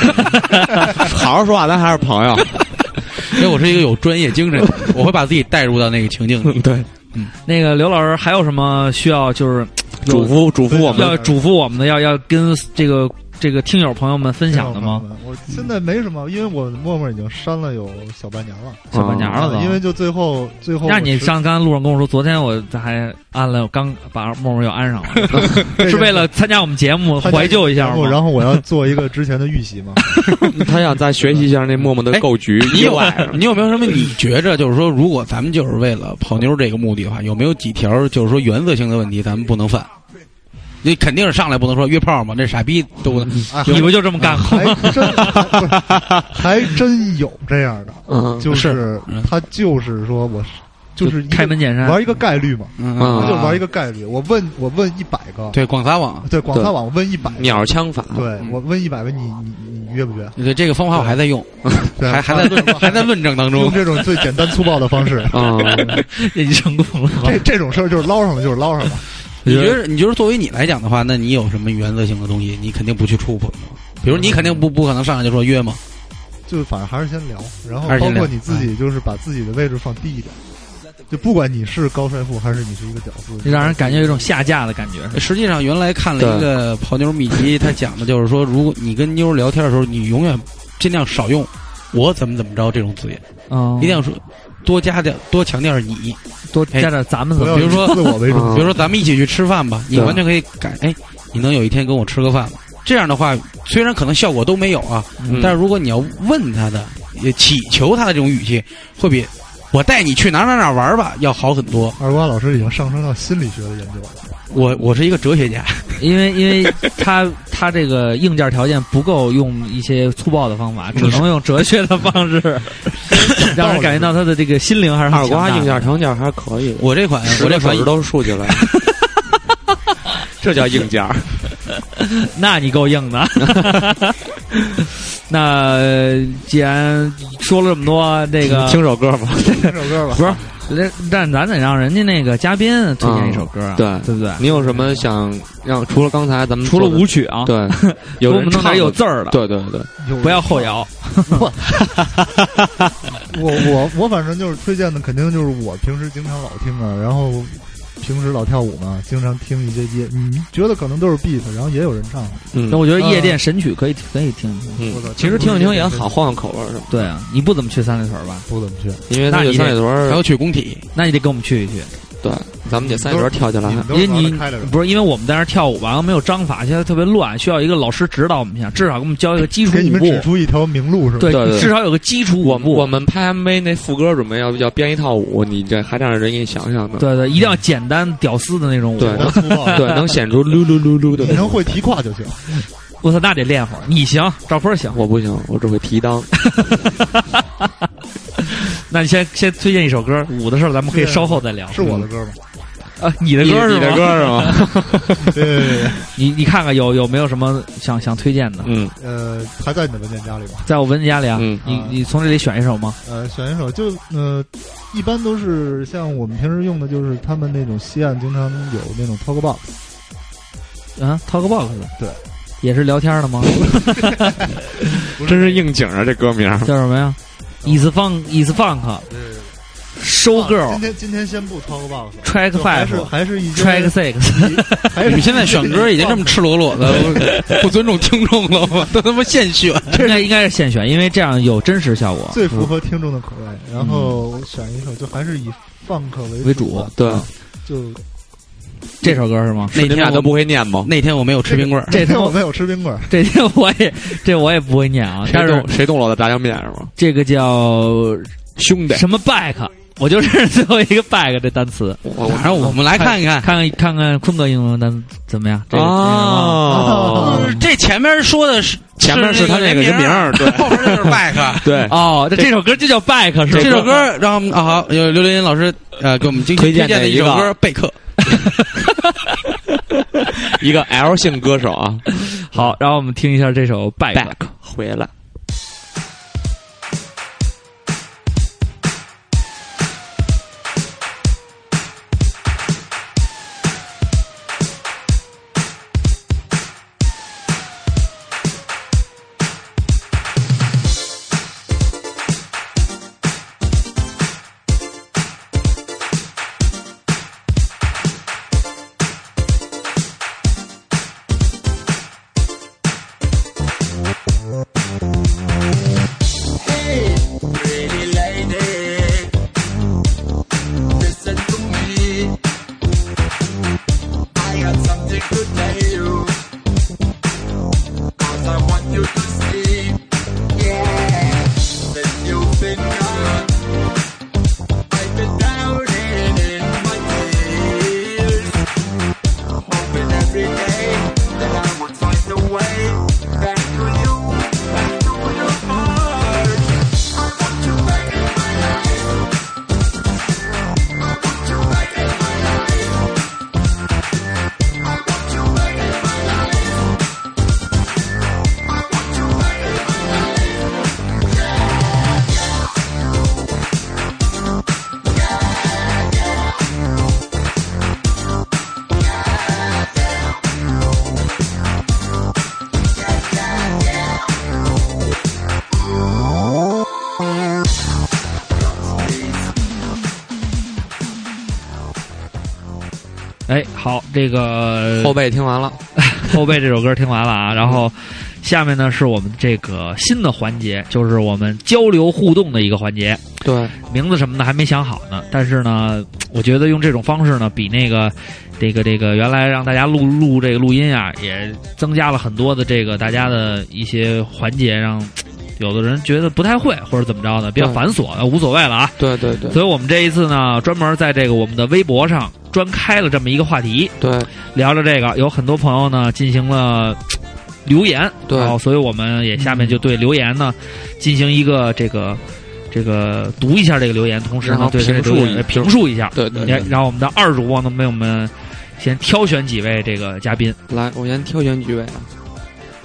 (laughs) 好好说话，咱还是朋友。因为我是一个有专业精神的，我会把自己带入到那个情境里。(laughs) 对，那个刘老师还有什么需要就是嘱咐嘱咐我们要嘱咐我们的，要要跟这个这个听友朋友们分享的吗？？我现在没什么，因为我陌陌已经删了有小半年了。小半年了都，因为就最后最后那你实上刚才路上跟我说，昨天我还安了，我刚把陌陌又安上了，(laughs) 是为了参加我们节目怀旧一下吗？然后我要做一个之前的预习嘛。(laughs) 他想再学习一下那陌陌的构局，(laughs) 你有意外你有没有什么？你觉着就是说，如果咱们就是为了泡妞这个目的的话，有没有几条就是说原则性的问题咱们不能犯？你肯定是上来不能说约炮嘛，那傻逼都你不就这么干过？还真还真有这样的，嗯，就是嗯他就是说我就是开门见山，玩一个概率嘛，嗯嗯就玩一个概率。我问我问一百个，对广撒网，对广撒网我问一百，鸟枪法，对我问一百个，你你你约不约？对这个方法我还在用，对，还还在论还在论证当中用。这种最简单粗暴的方式。(laughs) 啊，这就成功了。这这种事儿就是捞上了，就是捞上了。你觉得你觉得作为你来讲的话，那你有什么原则性的东西，你肯定不去触碰的？比如你肯定不不可能上来就说约吗？就反正还是先聊，然后包括你自己，就是把自己的位置放低一点。就不管你是高帅富还是你是一个屌丝，让人感觉有一种下架的感觉。实际上，原来看了一个泡妞秘籍，他讲的就是说，如果你跟妞聊天的时候，你永远尽量少用“我怎么怎么着”这种字眼，嗯一定要说多加点多强调你。多加点咱们怎么比如说自我为中嗯心。比如说咱们一起去吃饭吧，你完全可以改，哎，你能有一天跟我吃个饭吗？这样的话，虽然可能效果都没有啊，嗯但是如果你要问他的，也祈求他的这种语气，会比我带你去哪哪哪玩吧要好很多。二瓜老师已经上升到心理学的研究了。我我是一个哲学家，因为因为他他这个硬件条件不够用一些粗暴的方法，只能用哲学的方式，(laughs) 让人感觉到他的这个心灵还是很二瓜硬强大的件条件还可以，我这款我这款都竖起来，(laughs) 这叫硬件。(laughs) 那你够硬的。那呃既然说了这么多，这个听首歌吧。听首歌吧，不是，这但咱得让人家那个嘉宾推荐一首歌啊，对对不对？你有什么想让？除了刚才咱们除了舞曲啊，(laughs) 对，有人给我们弄点唱有字儿的，对对对，不要后摇。(laughs) 我我我反正就是推荐的，肯定就是我平时经常老听啊，然后平时老跳舞嘛，经常听一些街，你觉得可能都是 beat，然后也有人唱。嗯那我觉得夜店神曲可以可以听听。嗯，其实听一听也好，换换口味儿是吧？对啊，你不怎么去三里屯吧？不怎么去。因为那个三里屯儿还要去工体，那你得跟我们去一去，对，咱们得三里屯跳起来因为你玩得开的人，不是因为我们在那儿跳舞吧，没有章法，现在特别乱，需要一个老师指导我们一下，至少给我们教一个基础舞步给你们指。出一条明路是吧？对对对，至少有个基础舞步。我我们拍 MV 那副歌准备要要编一套舞，你这还让人给你想想呢。对对，一定要简单屌丝的那种舞。对能显出噜噜噜噜的你。能会提胯就行。我操，那得练会儿。你行，赵坤行。我不行，我只会提裆。(laughs) 那你先先推荐一首歌，舞的事儿咱们可以稍后再聊。是我的歌吗？啊，你的歌？你的歌是吗？(laughs) (laughs) 对对对对，你你看看有有没有什么想想推荐的？嗯呃，还在你的文件夹里吗？在我文件夹里啊，嗯你你从这里选一首吗？呃，选一首就呃，一般都是像我们平时用的，就是他们那种西岸经常有那种 talk box，啊，Talkbox，对，也是聊天的吗？(laughs) 真是应景啊，这歌名。叫什么呀？Is Funk Is Funk 对对对 Show 啊今 Girl 天今天先不 talk box。Track 就还是 Five 还是 Track Six，还是 (laughs) 你们现在选歌已经这么赤裸裸的 (laughs) 不尊重听众了吗？都他妈现选，应该应该是现选，因为这样有真实效果。最符合听众的口味。然后我选一首，就还是以 funk 为为主对，就这首歌是吗？那天我都不会念吗？那天我没有吃冰棍儿，这天我没有吃冰棍儿，(laughs) 这天我也这我也不会念啊，但是谁动谁动了我的炸酱面是吗？这个叫兄弟，什么 back，我就认识最后一个 back 这单词。我反正我们来看一看。看看看看坤哥英文单词怎么样？这个啊，呃这前面说的是前面是他那个人名儿，对后边就是 back。(laughs) 对，哦，这这首歌就叫 back 是吧？这首歌让我们啊好，有刘林老师呃给我们精推荐荐的一首歌《贝克》。(laughs) 一个 L 姓歌手啊好，然后我们听一下这首 back。，back 回来。这个后背听完了，(laughs) 后背这首歌听完了啊，然后下面呢是我们这个新的环节，就是我们交流互动的一个环节，对，名字什么的还没想好呢，但是呢，我觉得用这种方式呢，比那个这个这个原来让大家录录这个录音啊，也增加了很多的这个大家的一些环节，让有的人觉得不太会或者怎么着的，比较繁琐，呃无所谓了啊。对对对。所以我们这一次呢，专门在这个我们的微博上专开了这么一个话题，对。聊聊这个，有很多朋友呢进行了留言，对。然后所以我们也下面就对留言呢进行一个这个这个读一下这个留言，同时呢对这个评述评述一下，对对然后我们的二主播能为我们先挑选几位这个嘉宾，来，我先挑选几位啊。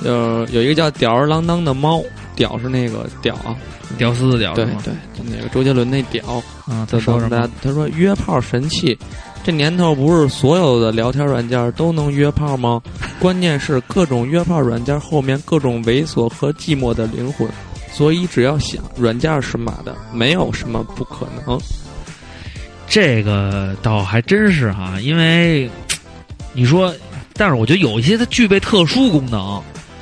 有有一个叫吊儿郎当的猫，屌是那个屌啊，屌丝的屌对就那个周杰伦那屌。啊，他他说什么？他说约炮神器，这年头不是所有的聊天软件都能约炮吗？关键是各种约炮软件后面各种猥琐和寂寞的灵魂，所以只要想，软件是马的，没有什么不可能。这个倒还真是哈，因为你说，但是我觉得有一些它具备特殊功能，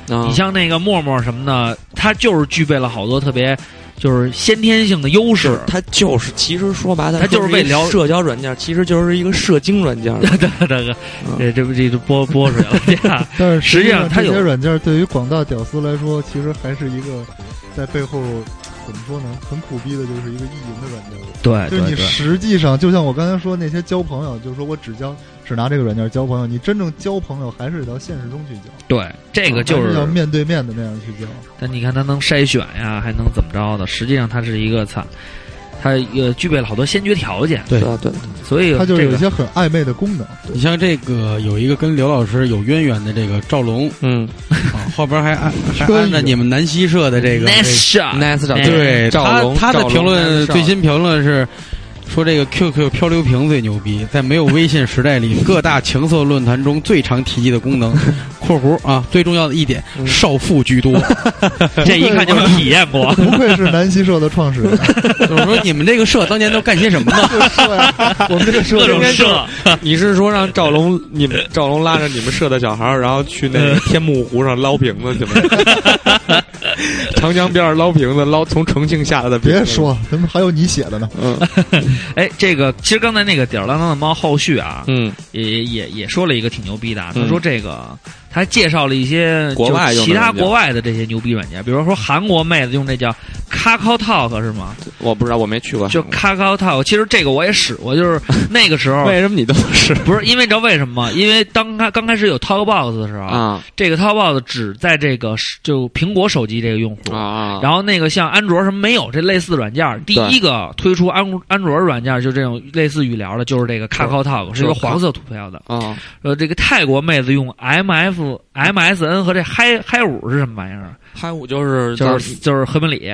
啊，你像那个陌陌什么的，它就是具备了好多特别就是先天性的优势。它就是，其实说白了，它就是为聊社交软件，其实就是一个射精软件。大哥这个，这这不这就播播出来了，但是实际上它有这些软件对于广大屌丝来说，其实还是一个在背后怎么说呢，很苦逼的，就是一个意淫的软件。对就是你实际上，就像我刚才说那些交朋友，就是说我只交只拿这个软件交朋友，你真正交朋友还是得到现实中去交，对这个就还是要面对面的那样去交。但你看它能筛选呀，还能怎么着的？实际上它是一个操，它呃具备了好多先决条件，对。对对，所以它就有一些很暧昧的功能。你像这个有一个跟刘老师有渊源的这个赵龙嗯。啊，后边还按还春雨按着你们南希社的这个对他赵龙他的评论最新评论是说这个 QQ 漂流瓶最牛逼，在没有微信时代里，(laughs) 各大情色论坛中最常提及的功能（ (laughs) 括弧啊）最重要的一点，嗯少妇居多。(laughs) 这一看就是体验过。不愧是南希社的创始人，我说你们这个社当年都干些什么呢？我们这个社各种社，你是说让赵龙你们赵龙拉着你们社的小孩儿，然后去那个天目湖上捞瓶子去吗？长江边上捞瓶子，捞从重庆下来的。别说，怎么还有你写的呢。嗯哎，这个其实刚才那个吊儿郎当的猫后续啊，嗯，也也也说了一个挺牛逼的啊，他嗯说这个。他还介绍了一些国外其他国外的这些牛逼软件，比如说韩国妹子用这叫 Kakao Talk 是吗？我不知道，我没去过。就 Kakao Talk，其实这个我也使过，就是 (laughs) 那个时候为什么你都使不是因为你知道为什么吗？因为当开刚开始有 Talkbox 的时候，啊这个 Talkbox 只在这个就苹果手机这个用户，啊？然后那个像安卓什么没有这类似的软件儿，第一个推出安安卓软件儿就这种类似语聊的，就是这个 Kakao Talk，是一个黄色图标的。啊呃，这个泰国妹子用 MF、MSN 和这嗨嗨五是什么玩意儿？嗨五就是就是就是和本里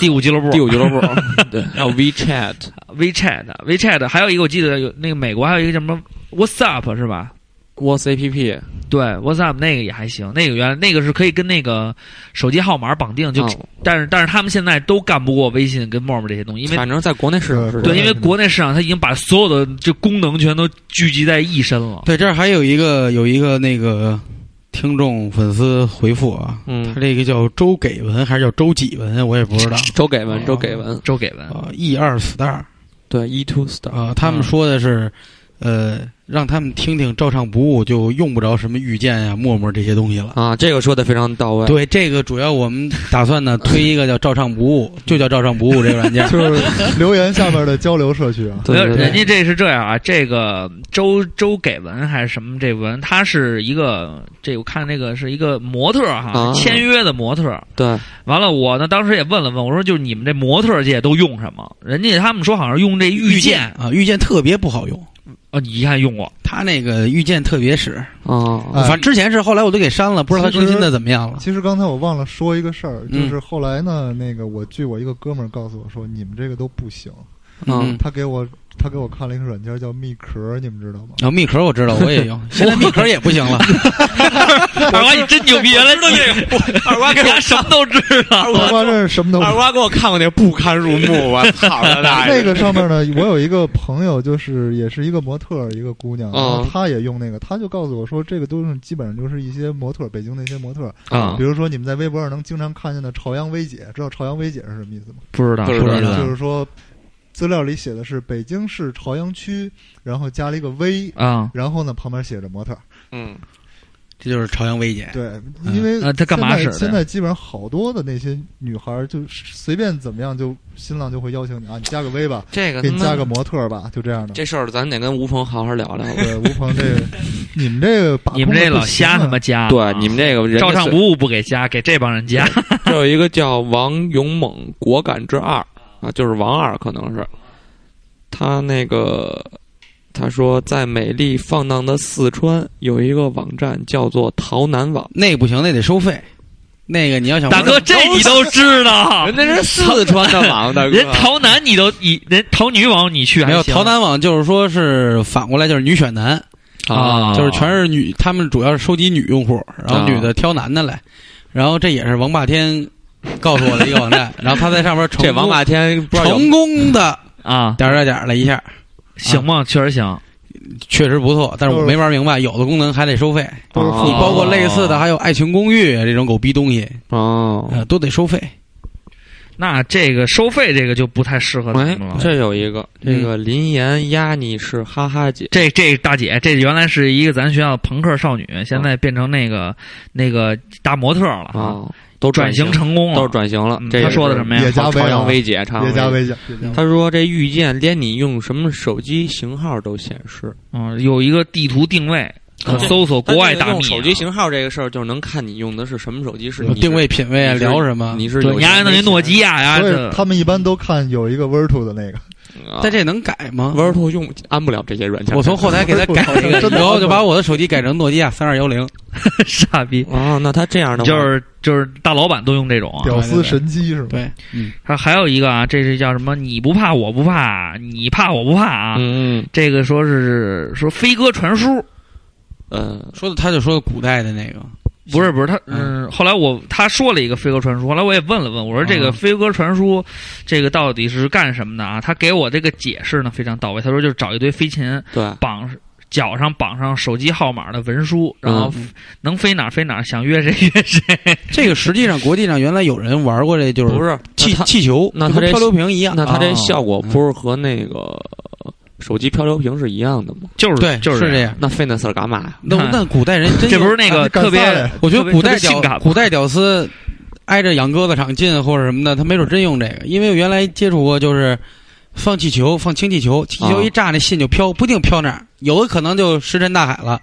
第五俱乐部、第五俱乐部，(laughs) 对，还有 WeChat，WeChat、WeChat，还有一个我记得有那个美国还有一个什么 WhatsApp 是吧？What's APP，对，WhatsApp 那个也还行，那个原来那个是可以跟那个手机号码绑定，就、哦但是但是他们现在都干不过微信跟陌陌这些东西，因为反正在国内市场是对，因为国内市场它已经把所有的这功能全都聚集在一身了。对，这儿还有一个有一个那个听众粉丝回复啊，嗯。他，这个叫周给文还是叫周几文，我也不知道。(laughs) 周给文，周给文，周给文，啊，E 二 star 对，E two star，啊，他们说的是，呃，让他们听听照唱不误，就用不着什么遇见呀、陌陌这些东西了。啊，这个说的非常到位。对，这个主要我们打算呢推一个叫照唱不误，就叫照唱不误这个软件。(laughs) 就是留言下面的交流社区啊。(laughs) 对对对人家这是这样啊，这个周周给文还是什么这文，他是一个这我看那个是一个模特哈，啊签约的模特。对，完了，我呢当时也问了问，我说就是你们这模特界都用什么？人家他们说好像用这遇见啊，遇见特别不好用，哦，你一看用过，他那个遇见特别使，啊，哎反正之前是，后来我都给删了，不知道他更新的怎么样了。其实刚才我忘了说一个事儿，嗯。就是后来呢，那个我据我一个哥们儿告诉我说，你们这个都不行，嗯。他给我他给我看了一个软件叫蜜壳，你们知道吗？然后蜜壳我知道，(laughs) 我也用，现在蜜壳也不行了。(laughs) (laughs) 二瓜你真牛逼，原来这个二瓜给他什么都知道。二瓜这是什么都二瓜给我看过那不堪入目，我操他大爷！那个上面呢，我有一个朋友，就是也是一个模特，一个姑娘，然后嗯她也用那个，她就告诉我说，这个都是基本上就是一些模特，北京的一些模特儿，啊比如说你们在微博上能经常看见的朝阳薇姐，知道朝阳薇姐是什么意思吗？不知道，不知道就是说资料里写的是北京市朝阳区，然后加了一个 V，啊。然后呢旁边写着模特。嗯，这就是朝阳薇姐。对，因为啊她干嘛现在使的现在基本上好多的那些女孩儿，就随便怎么样，就新浪就会邀请你啊，你加个 V 吧，这个给你加个模特吧，就这样的。这事儿，咱得跟吴鹏好好聊聊。对，吴鹏这个，你们这个你们这老瞎他妈加，对，你们这个照常不误不给加，给这帮人加。(laughs) 这有一个叫王勇猛果敢之二啊，就是王二可能是他那个他说在美丽放荡的四川有一个网站叫做淘南网，那不行，那得收费。那个你要想大哥，这你都知道？(laughs) 人家是四川的网，大哥，(laughs) 人淘男你都你人淘女网你去还有淘男网，就是说是反过来就是女选男，啊，就是全是女，他们主要是收集女用户，然后啊女的挑男的来，然后这也是王霸天 (laughs) 告诉我的一个网站，然后他在上面成功这王霸天不知道有成功的啊，点儿点儿点儿了一下，行吗？确实行。确实不错，但是我没玩明白，有的功能还得收费，都是哦你包括类似的还有爱情公寓这种狗逼东西，哦。呃，都得收费。那这个收费这个就不太适合咱哎们了，。这有一个，这个林岩压你是哈哈姐，这这大姐，这原来是一个咱学校的朋克少女，现在变成那个那个大模特了啊，啊，都转型型成功了，都是转型了嗯。他说的什么呀也加微啊朝阳薇姐，朝阳薇姐。别加微信，别加他说这遇见连你用什么手机型号都显示，嗯，有一个地图定位，搜索国外大秘啊。用手机型号这个事儿，就是能看你用的是什么手机，是你定位、品味啊，聊什么？你是有你还弄一诺基亚呀，所以他们一般都看有一个 Virtu 的那个，啊但这能改吗？玩兔用安不了这些软件。我从后台给他改一个，(laughs) 然后就把我的手机改成诺基亚三二幺零。(laughs) 傻逼，哦，那他这样的话就是就是大老板都用这种啊。屌丝神机是吧？对，嗯，还还有一个啊，这是叫什么？你不怕我不怕，你怕我不怕啊。嗯这个说是说飞鸽传书，呃说的他就说的古代的那个，不是不是他，嗯，后来我他说了一个飞鸽传书，后来我也问了问，我说这个啊飞鸽传书，这个到底是干什么的啊？他给我这个解释呢非常到位，他说就是找一堆飞禽，对绑脚上绑上手机号码的文书，然后能飞哪儿飞哪儿，想约谁约谁。(laughs) 这个实际上国际上原来有人玩过这，就是不是气气球，那他这漂流瓶一样。那他这哦效果不是和那个手机漂流瓶是一样的吗？就是对，就是这样。那费那事儿干嘛呀？那那古代人真有这不是那个啊特别我觉得古代屌古代屌丝挨着养鸽子场近或者什么的，他没准真用这个，因为我原来接触过，就是放气球，放氢气球，气球啊一炸，那信就飘，不定飘哪儿，有的可能就石沉大海了，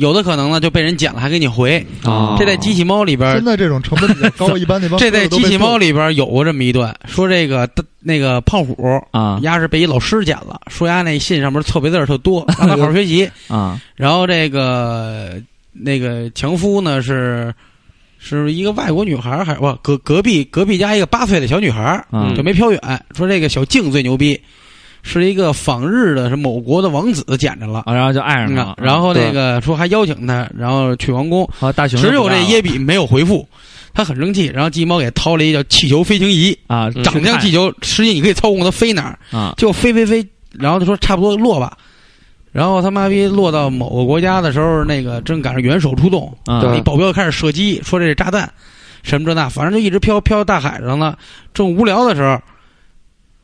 有的可能呢就被人捡了还给你回。啊这在机器猫里边现，在这种成本比较高，一般那帮 (laughs) 这在机器猫里边有过这么一段，说这个那个胖虎啊丫是被一老师捡了，说丫那信上面错别字儿特多，(laughs) 让他好好学习。啊然后这个那个强夫呢是是一个外国女孩儿，还是不隔隔壁隔壁家一个八岁的小女孩儿，嗯就没飘远。说这个小静最牛逼，是一个访日的是某国的王子捡着了。啊，然后就爱上了，嗯然后那个说还邀请他，然后去王宫，啊大熊只有这耶比没有回复，他很生气。然后鸡毛给掏了一叫气球飞行仪，啊，长得像气球，实际你可以操控它飞哪儿，啊就飞飞飞，然后他说差不多落吧，然后他妈逼落到某个国家的时候，那个正赶上元首出动，一保镖开始射击，说这是炸弹，什么这那，反正就一直飘飘到大海上了。正无聊的时候，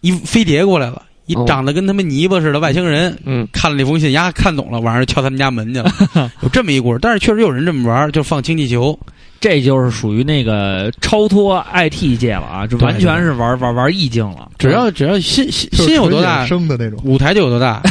一飞碟过来了，一哦长得跟他们泥巴似的外星人。嗯看了那封信，丫看懂了，晚上敲他们家门去了。(laughs) 有这么一故事，但是确实有人这么玩，就放氢气球。这就是属于那个超脱 IT 界了啊，这对完全是玩玩玩意境了。只要只要心心心有多大，生的那种。舞台就有多大。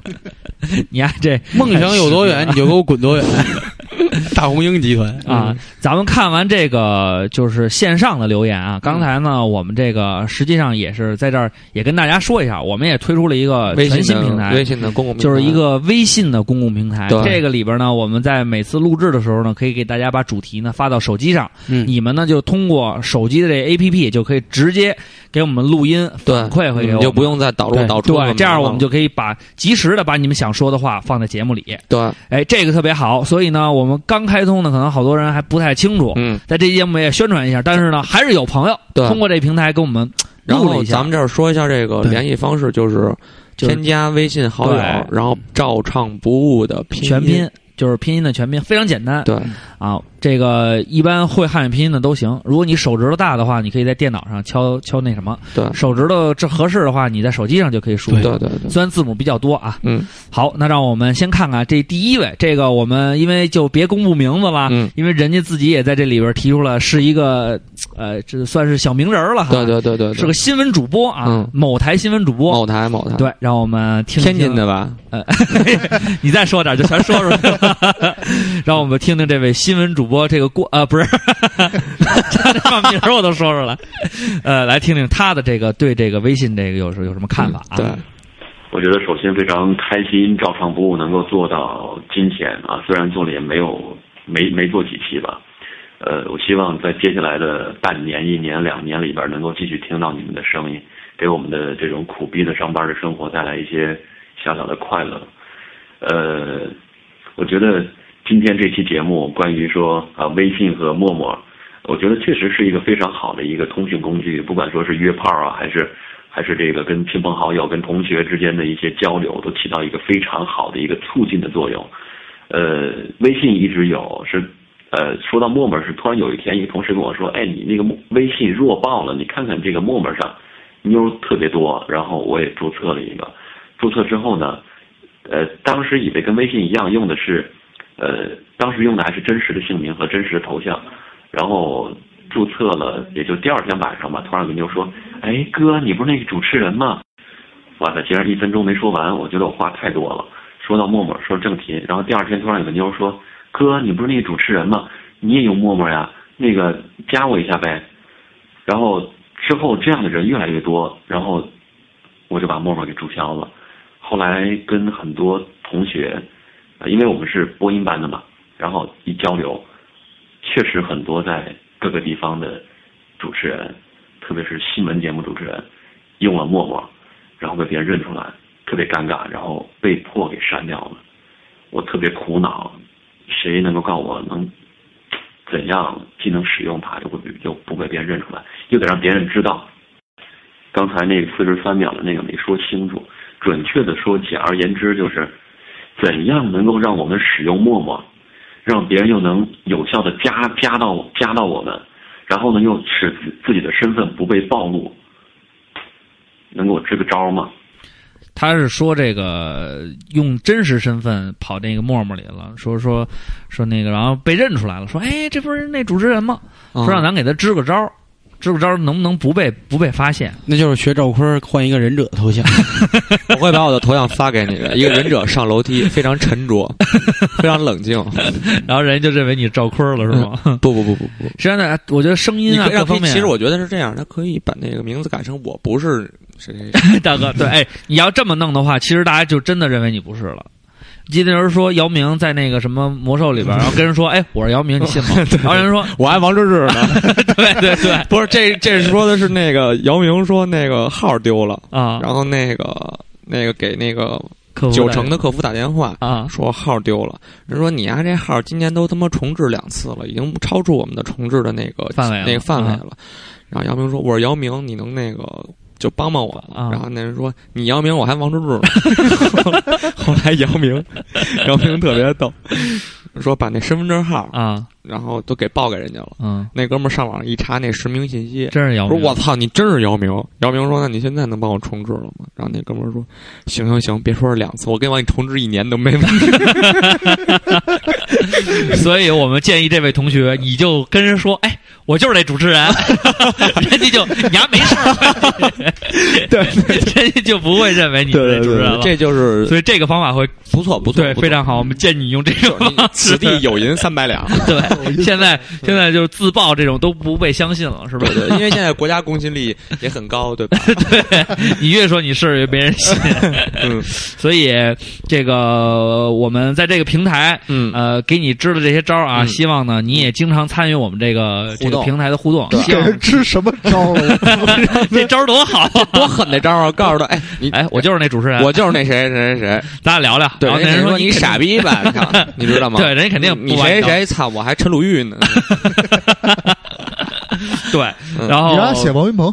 (laughs) 你看这梦想有多远，你就给我滚多远。(laughs) (laughs) 大红鹰集团啊，咱们看完这个就是线上的留言啊，刚才呢，我们这个实际上也是在这儿也跟大家说一下，我们也推出了一个微信的全新平台，微信的公共平台。就是一个微信的公共平台。这个里边呢，我们在每次录制的时候呢，可以给大家把主题呢发到手机上，嗯。你们呢就通过手机的这 APP 就可以直接给我们录音反馈回给我们，你就不用再导入导出对，这样我们就就可以把及时的把你们想说的话放在节目里。对，哎，这个特别好，所以呢，我们刚开通的，可能好多人还不太清楚。嗯。在这期节目也宣传一下，但是呢，还是有朋友对通过这平台跟我们然后录了一下。咱们这儿说一下这个联系方式，就是添加微信好友，然后照唱不误的拼全拼就是拼音的全拼，非常简单。对，啊，这个一般会汉语拼音的都行。如果你手指头大的话，你可以在电脑上敲敲那什么；对手指头这合适的话，你在手机上就可以输入。对对对，虽然字母比较多啊。嗯好，那让我们先看看这第一位，这个我们因为就别公布名字了，嗯，因为人家自己也在这里边提出了是一个，呃，这算是小名人了哈。对对对对，是个新闻主播啊，嗯某台新闻主播。某台某台，对，让我们听听天津的吧？呃 (laughs) 你再说点就全说出来了。(laughs) 让我们听听这位新闻主播这个过呃不是，(laughs) 把名儿我都说出来。呃，来听听他的这个对这个微信这个有时候有什么看法啊？对，我觉得首先非常开心，照常不误能够做到今天啊，虽然做了也没有没没做几期吧，呃，我希望在接下来的半年、一年、两年里边，能够继续听到你们的声音，给我们的这种苦逼的上班的生活带来一些小小的快乐。呃，我觉得今天这期节目关于说啊微信和陌陌，我觉得确实是一个非常好的一个通讯工具，不管说是约炮啊，还是还是这个跟亲朋好友、跟同学之间的一些交流，都起到一个非常好的一个促进的作用。呃，微信一直有，是呃，说到陌陌是突然有一天一个同事跟我说，哎，你那个陌微信弱爆了，你看看这个陌陌上妞特别多，然后我也注册了一个，注册之后呢，呃，当时以为跟微信一样用的是，呃，当时用的还是真实的姓名和真实的头像，然后注册了，也就第二天晚上吧，突然有个妞说，哎哥，你不是那个主持人吗？哇塞，竟然一分钟没说完，我觉得我话太多了。说到陌陌，说正题，然后第二天突然有个妞说：“哥，你不是那个主持人吗？你也用陌陌呀？那个加我一下呗。”然后之后这样的人越来越多，然后我就把陌陌给注销了。后来跟很多同学，呃因为我们是播音班的嘛，然后一交流，确实很多在各个地方的主持人，特别是新闻节目主持人，用了陌陌，然后被别人认出来，特别尴尬，然后被迫给删掉了。我特别苦恼，谁能够告诉我能怎样既能使用它，又不又不被别人认出来，又得让别人知道。刚才那四十三秒的那个没说清楚，准确的说，简而言之就是，怎样能够让我们使用陌陌，让别人又能有效的加加到加到我们，然后呢又使自自己的身份不被暴露，能给我支个招吗？他是说这个用真实身份跑那个陌陌里了，说说说那个，然后被认出来了，说哎，这不是那主持人吗？嗯说让咱给他支个招儿，支不招儿能不能不被不被发现？那就是学赵坤换一个忍者的头像，(laughs) 我会把我的头像发给你的。一个忍者上楼梯，非常沉着，非常冷静。然后人家就认为你赵坤了，是吗？不不不不不，实际上呢，我觉得声音啊各方面，其实我觉得是这样，他可以把那个名字改成我不是谁谁谁。(laughs) 大哥，对，哎，你要这么弄的话，其实大家就真的认为你不是了。记得有人说姚明在那个什么魔兽里边，然后跟人说：“哎，我是姚明，你信吗？” (laughs) 然后人说我还王治郅呢。(laughs) (laughs) “对对对，不是，这这是说的是那个姚明说那个号丢了，啊，然后那个那个给那个九成的客服打电话。啊，说号丢了，人说你丫、这号今年都他妈重置两次了，已经超出我们的重置的那个范围那个范围嗯了。然后姚明说：“我是姚明，你能那个就帮帮我吗？”啊然后那人说：“你姚明，我还王治郅呢。(laughs) 后来姚明，(laughs) 姚明特别逗，说把那身份证号，啊，然后都给报给人家了。嗯，那哥们儿上网一查那实名信息，真是姚明。说我操，你真是姚明！姚明说：“那你现在能帮我重置了吗？”然后那哥们儿说：“行行行，别说是两次，我给你重置一年都没问题。(laughs) 所以我们建议这位同学，你就跟人说：“哎，我就是那主持人。(laughs) ”人家就你还没事儿，对，人家就不会认为你是那主持人了。这就是所以这个方法会不错不错，对非常好，我们建议你用这个。此地有银三百两。对，现在现在就是自曝这种都不被相信了，是吧？对，因为现在国家公信力也很高，对吧？(laughs) 对你越说你是，越没人信。(laughs) 嗯所以这个我们在这个平台，嗯呃，给你支的这些招啊，嗯希望呢你也经常参与我们这个这个互动平台的互动。希给人支什么招啊？(laughs) 这招多好！多狠那招啊！告诉他，哎，你哎，我就是那主持人，我就是那谁谁谁谁，咱俩聊聊。对，然后那人说你傻，逼吧？(laughs) 你看你知道吗？对，人家肯定你谁谁操，我还陈鲁豫呢。(laughs) 对，嗯然后你让他写王云鹏，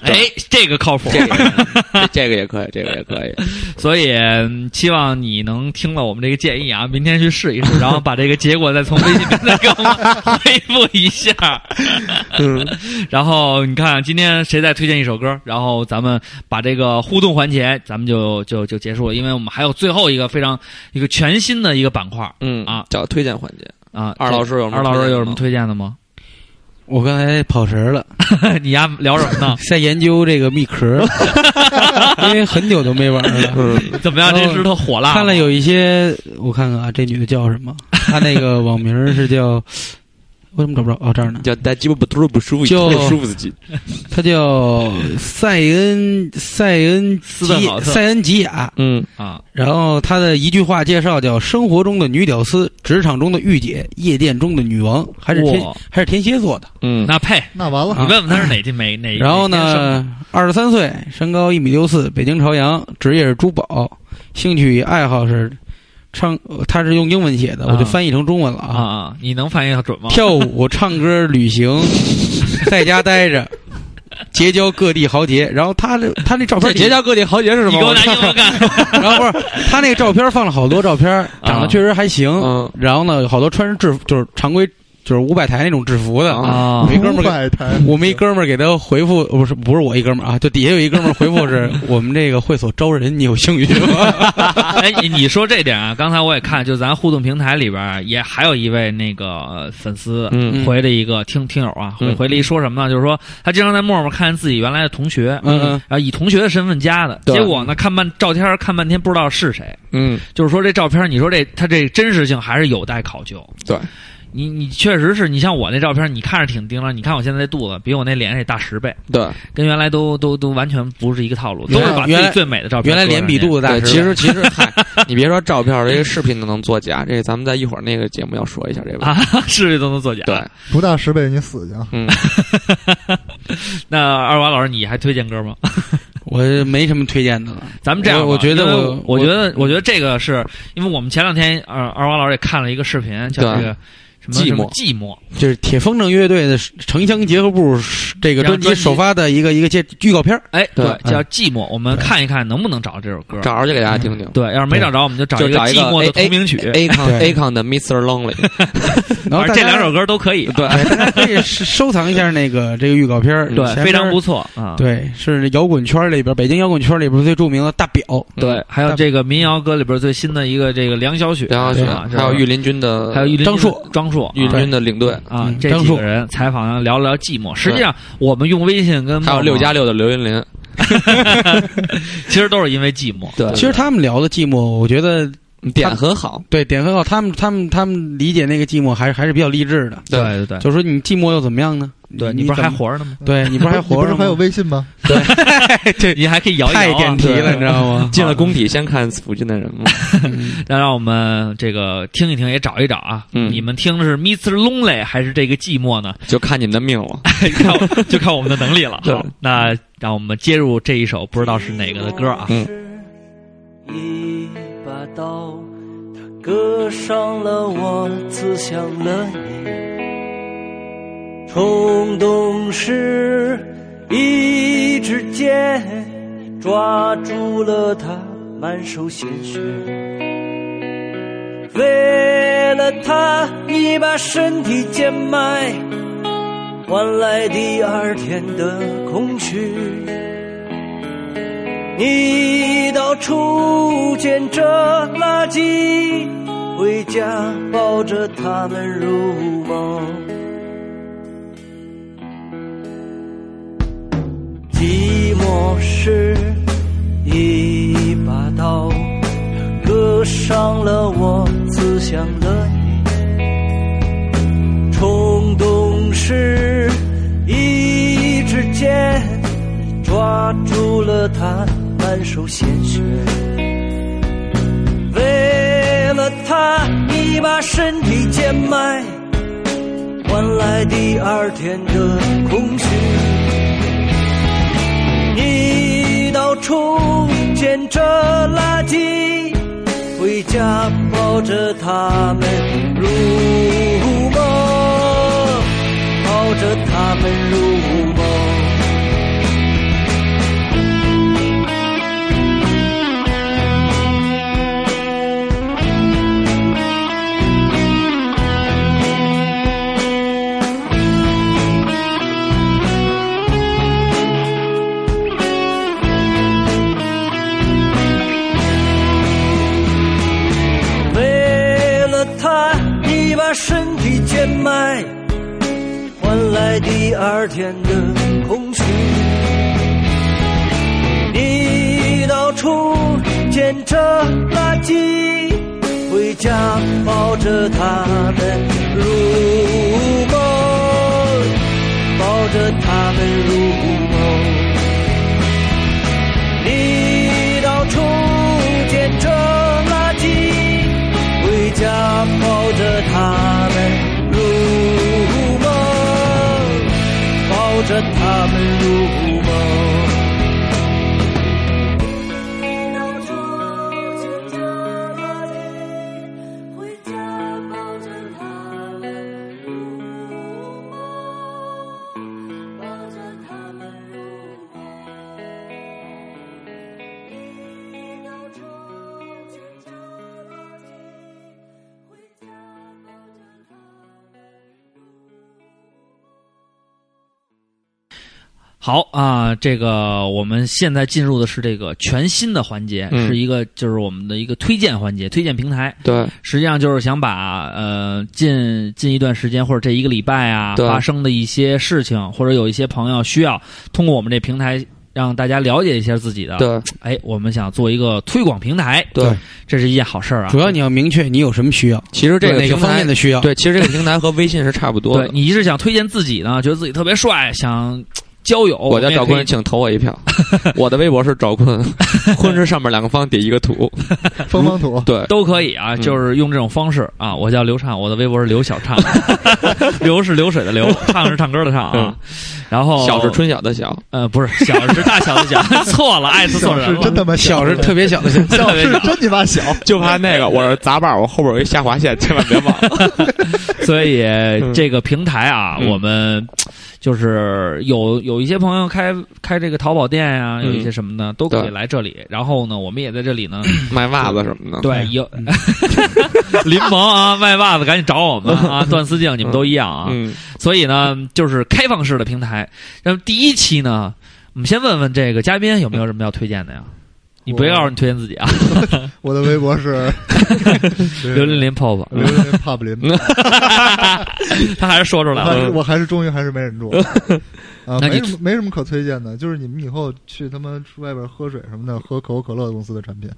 哎，这个靠谱。这个 (laughs) 这个也可以，这个也可以。所以嗯希望你能听了我们这个建议啊，明天去试一试，然后把这个结果再从微信平台给我们回复一下。(laughs) 嗯，(laughs) 然后你看今天谁再推荐一首歌，然后咱们把这个互动环节咱们就就就结束了，因为我们还有最后一个非常一个全新的一个板块嗯啊叫推荐环节。啊。二老师有二老师有什么推荐的吗？我刚才跑神儿了，(laughs) 你丫聊什么呢？(laughs) 在研究这个密壳，(laughs) 因为很久都没玩了。嗯怎么样？这石头火辣？看了有一些，我看看啊，这女的叫什么？她那个网名是叫，我怎么找不着？哦，这儿呢，叫大鸡巴不突不舒服，叫舒服自己。(laughs) 他叫塞恩塞恩吉斯顿豪特塞恩吉雅。嗯啊，然后他的一句话介绍叫：生活中的女屌丝，职场中的御姐，夜店中的女王，还是天还是天蝎座的。嗯，那配那完了你，问问他是哪天哪哪？然后呢，二十三岁，身高一米六四，北京朝阳，职业是珠宝，兴趣与爱好是唱，呃他是用英文写的，啊我就翻译成中文了啊啊，你能翻译的准吗？跳舞、唱歌、旅行，(laughs) 在家待着，结交各地豪杰。然后他的他那照片结交各地豪杰是什么？你给我拿英文干。然后不是他那个照片放了好多照片，长得确实还行。嗯然后呢，好多穿着制服，就是常规，就是五百台那种制服的。啊我一哥们儿给百台，(laughs) 我们一哥们儿给他回复，不是不是我一哥们儿啊，就底下有一哥们儿回复是 (laughs) 我们这个会所招人，你有兴趣吗？(laughs) 哎，你你说这点啊，刚才我也看，就咱互动平台里边儿也还有一位那个呃粉丝嗯回了一个听听友啊，回嗯回了一说什么呢？就是说他经常在陌陌看见自己原来的同学，嗯嗯啊，以同学的身份加的，对结果呢看半照片儿看半天不知道是谁，嗯，就是说这照片儿，你说这他这真实性还是有待考究。对，你你确实是你像我那照片，你看着挺丁了，你看我现在这肚子比我那脸也大十倍，对跟原来都都都完全不是一个套路，都是把自原来己最美的照片原来脸比肚子大其实其实，嗨，你别说照片儿，这个视频都能作假。这个咱们在一会儿那个节目要说一下这个。啊，(laughs) 是都能作假。对，不到十倍你死去啊！嗯，(laughs) 那二娃老师，你还推荐歌吗？(laughs) 我没什么推荐的了。咱们这样，我我觉得我我觉得我觉得这个是因为我们前两天二二娃老师也看了一个视频，叫这个寂寞什么寂寞，就是铁风筝乐队的城乡结合部这个专辑首发的一个一个介预告片儿哎，对对，叫寂寞。我们看一看能不能找到这首歌。找着就给大家听听。对，要是没找着，我们就找一个寂寞的同名曲。A 康 (laughs) 对 A 康的 Mr. Lonely。(laughs) 然后这两首歌都可以。对对，大家可以收 (laughs) 收藏一下那个这个预告片儿对，非常不错啊。对，是摇滚圈里边，北京摇滚圈里边最著名的大表。对，还有这个民谣歌里边最新的一个这个梁小雪，梁小雪啊，还有御林军的，还有张硕，张硕，玉林军的领队，啊，这几个人采访聊了聊寂寞。实际上，我们用微信跟还有六加六的刘云林。(laughs) 其实都是因为寂寞。对其实他们聊的寂寞，我觉得点很好。对点很好，他们他们他们理解那个寂寞还是还是比较励志的。对对对，就是说你寂寞又怎么样呢？对你？不是还活着呢吗？对你不是还 (laughs) 活着吗？不是还有微信吗？(laughs) 对，你还可以摇一摇啊太点题了，你知道吗？(laughs) 进了工体，先看附近的人嘛。那让我们这个听一听，也找一找啊。嗯你们听的是 Mr. Lonely 还是这个寂寞呢？就看你们的命了。看我就看我们的能力了。对好，那让我们接入这一首不知道是哪个的歌啊。嗯一把刀，它割伤了我，刺向了你。冲动是，一支箭抓住了他满手鲜血。为了他，你把身体贱卖，换来第二天的空虚。你到处捡着垃圾，回家抱着他们入梦。寂寞时，一把刀割伤了我，刺向了你。冲动时，一支箭抓住了他满手鲜血。为了他，你把身体贱卖，换来第二天的空虚。你到处捡着垃圾，回家抱着他们入梦，抱着他们入梦。身体贱卖，换来第二天的空虚。你到处捡着垃圾，回家抱着他们入梦，抱着他们入梦。你到处捡着垃圾，回家他们入好啊，这个我们现在进入的是这个全新的环节，嗯是一个就是我们的一个推荐环节，推荐平台。对，实际上就是想把呃近近一段时间或者这一个礼拜啊发生的一些事情，或者有一些朋友需要通过我们这平台让大家了解一下自己的。对，哎，我们想做一个推广平台，对，这是一件好事儿啊主。要你要明确你有什么需要，其实这个哪个平台方面的需要。对，其实这个平台和微信是差不多的。对你一是想推荐自己呢，觉得自己特别帅，想交友，我叫赵坤，请投我一票。我的微博是赵坤，坤是上面两个方底一个土。(laughs) 方方土，对，都可以啊，嗯就是用这种方式啊。我叫刘畅，我的微博是刘小畅，(laughs) 刘是流水的刘，唱是唱歌的唱啊。然后小是春晓的晓。呃不是小是大小的小，(laughs) 错了，艾特错小是人了。真他妈小是特别小的小，小是真你妈小，就怕那个，我是杂瓣，我后边有一下划线，千万别忘。所以这个平台啊，嗯我们就是有有一些朋友开开这个淘宝店呀、嗯有一些什么的都可以来这里。然后呢，我们也在这里呢，(laughs) 卖袜子什么的。对有 (laughs) 林萌啊，卖袜子赶紧找我们啊，段思静你们都一样啊。嗯，所以呢，就是开放式的平台。那么第一期呢，我们先问问这个嘉宾有没有什么要推荐的呀？你别告诉你推荐自己啊，(laughs) 我的微博是 (laughs) 刘琳琳泡泡，刘琳琳帕布林，(laughs) 他还是说出来了。我还是终于还是没忍住啊，那没什么没什么可推荐的，就是你们以后去他妈出外边喝水什么的，喝可口可乐公司的产品，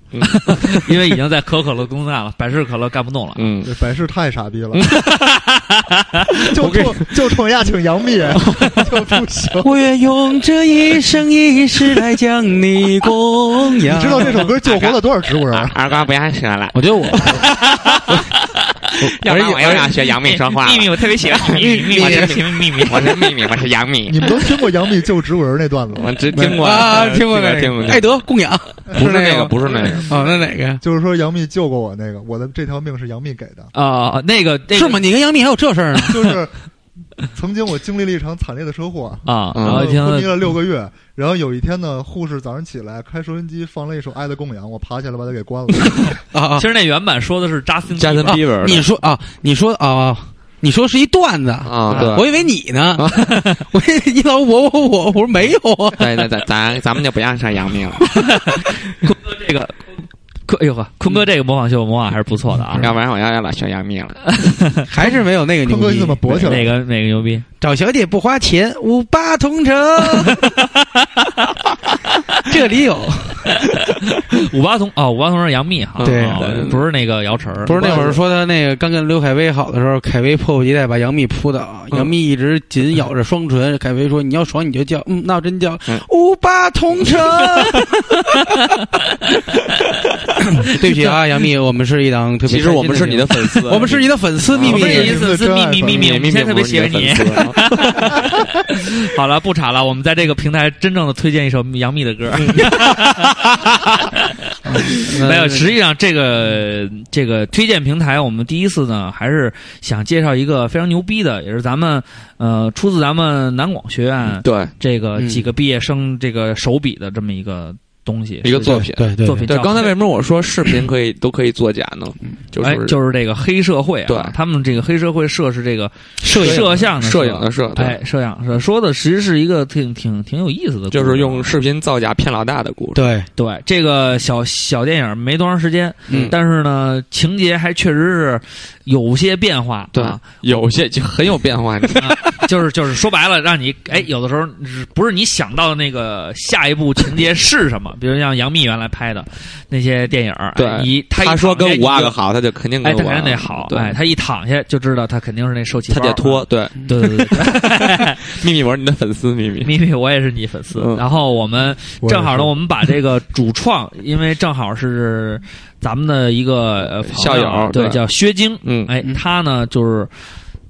(laughs) 因为已经在可口可乐公干了，百事可乐干不动了。嗯，这百事太傻逼了，(laughs) 就冲就冲人家请杨幂 (laughs) 就不行。我愿用这一生一世来将你供养。你知道这首歌救活了多少植物人？二瓜不要说了，我觉得我 (laughs) 要不然我又要学杨幂说话。秘密，我特别喜欢 (laughs) 秘密，秘密，我是秘密，秘密。我是秘密，我是杨幂。你们都听过杨幂救植物人那段子吗我？只听过啊，听过那个听过。爱德供养，不是那个，不是那个。(laughs) 哦，那哪个？就是说杨幂救过我那个，我的这条命是杨幂给的，啊，那个是吗？你跟杨幂还有这事儿呢？就是曾经我经历了一场惨烈的车祸，啊，嗯然后昏迷了六个月，然后有一天呢，护士早上起来开收音机放了一首《爱的供养》，我爬起来把它给关了。(laughs) 啊啊。其！实那原版说的是扎森扎森比尔，你说啊，你说啊，你说是一段子。啊对。我以为你呢，(laughs) 我以为你老我我我我说没有。啊，对对对，咱咱们就不要上杨幂了，(laughs) 坤哥这个，坤哎呦呵，坤哥这个模仿秀模仿还是不错的啊。要不然我要要老学杨幂了。(laughs) 还是没有那个牛坤哥，你逼怎。么勃起了？哪个哪个牛逼？找小姐不花钱，五八同城。(laughs) 这里有，(laughs) 五八同哦，五八同城杨幂哈，对不是那个姚晨，不是那会儿说他那个刚跟刘恺威好的时候，恺威迫不及待把杨幂扑倒，杨幂一直紧咬着双唇，恺威说：“你要爽你就叫，嗯，那我真叫嗯五八同城。” (laughs) 对不起啊，杨幂，我们是一档特别其实 (laughs) 我们是你的粉丝，我们是你的粉丝，秘密粉丝秘密秘密，我们秘密现在特别喜欢你。好了，不吵了，我们在这个平台真正的推荐一首杨幂的歌。没有，实际上这个这个推荐平台，我们第一次呢，还是想介绍一个非常牛逼的，也是咱们呃出自咱们南广学院对这个嗯几个毕业生这个手笔的这么一个东西，一个作品。对对对，作品对刚才为什么我说视频可以都可以作假呢？就哎是，就是这个黑社会啊，对。他们这个黑社会摄是这个摄影。摄像的摄影的摄，对。哎，摄像摄说的其实是一个挺挺挺有意思的故事，就是用视频造假骗老大的故事。对，对这个小小电影没多长时间，嗯。但是呢，情节还确实是有些变化，对啊，有些就很有变化。就是就是说白了，让你哎，有的时候是不是你想到的那个下一步情节是什么？(laughs) 比如像杨幂原来拍的那些电影，哎对你他一他说跟五阿哥好，他就肯定哎，他跟我肯定得好，对哎，他一躺下就知道他肯定是那受气包，他得脱。对，对对对对，秘密 (laughs) 我是你的粉丝，秘密。秘密，我也是你粉丝。嗯然后我们正好呢，我们把这个主创，因为正好是咱们的一个校友对，对。叫薛晶，嗯，哎，他呢就是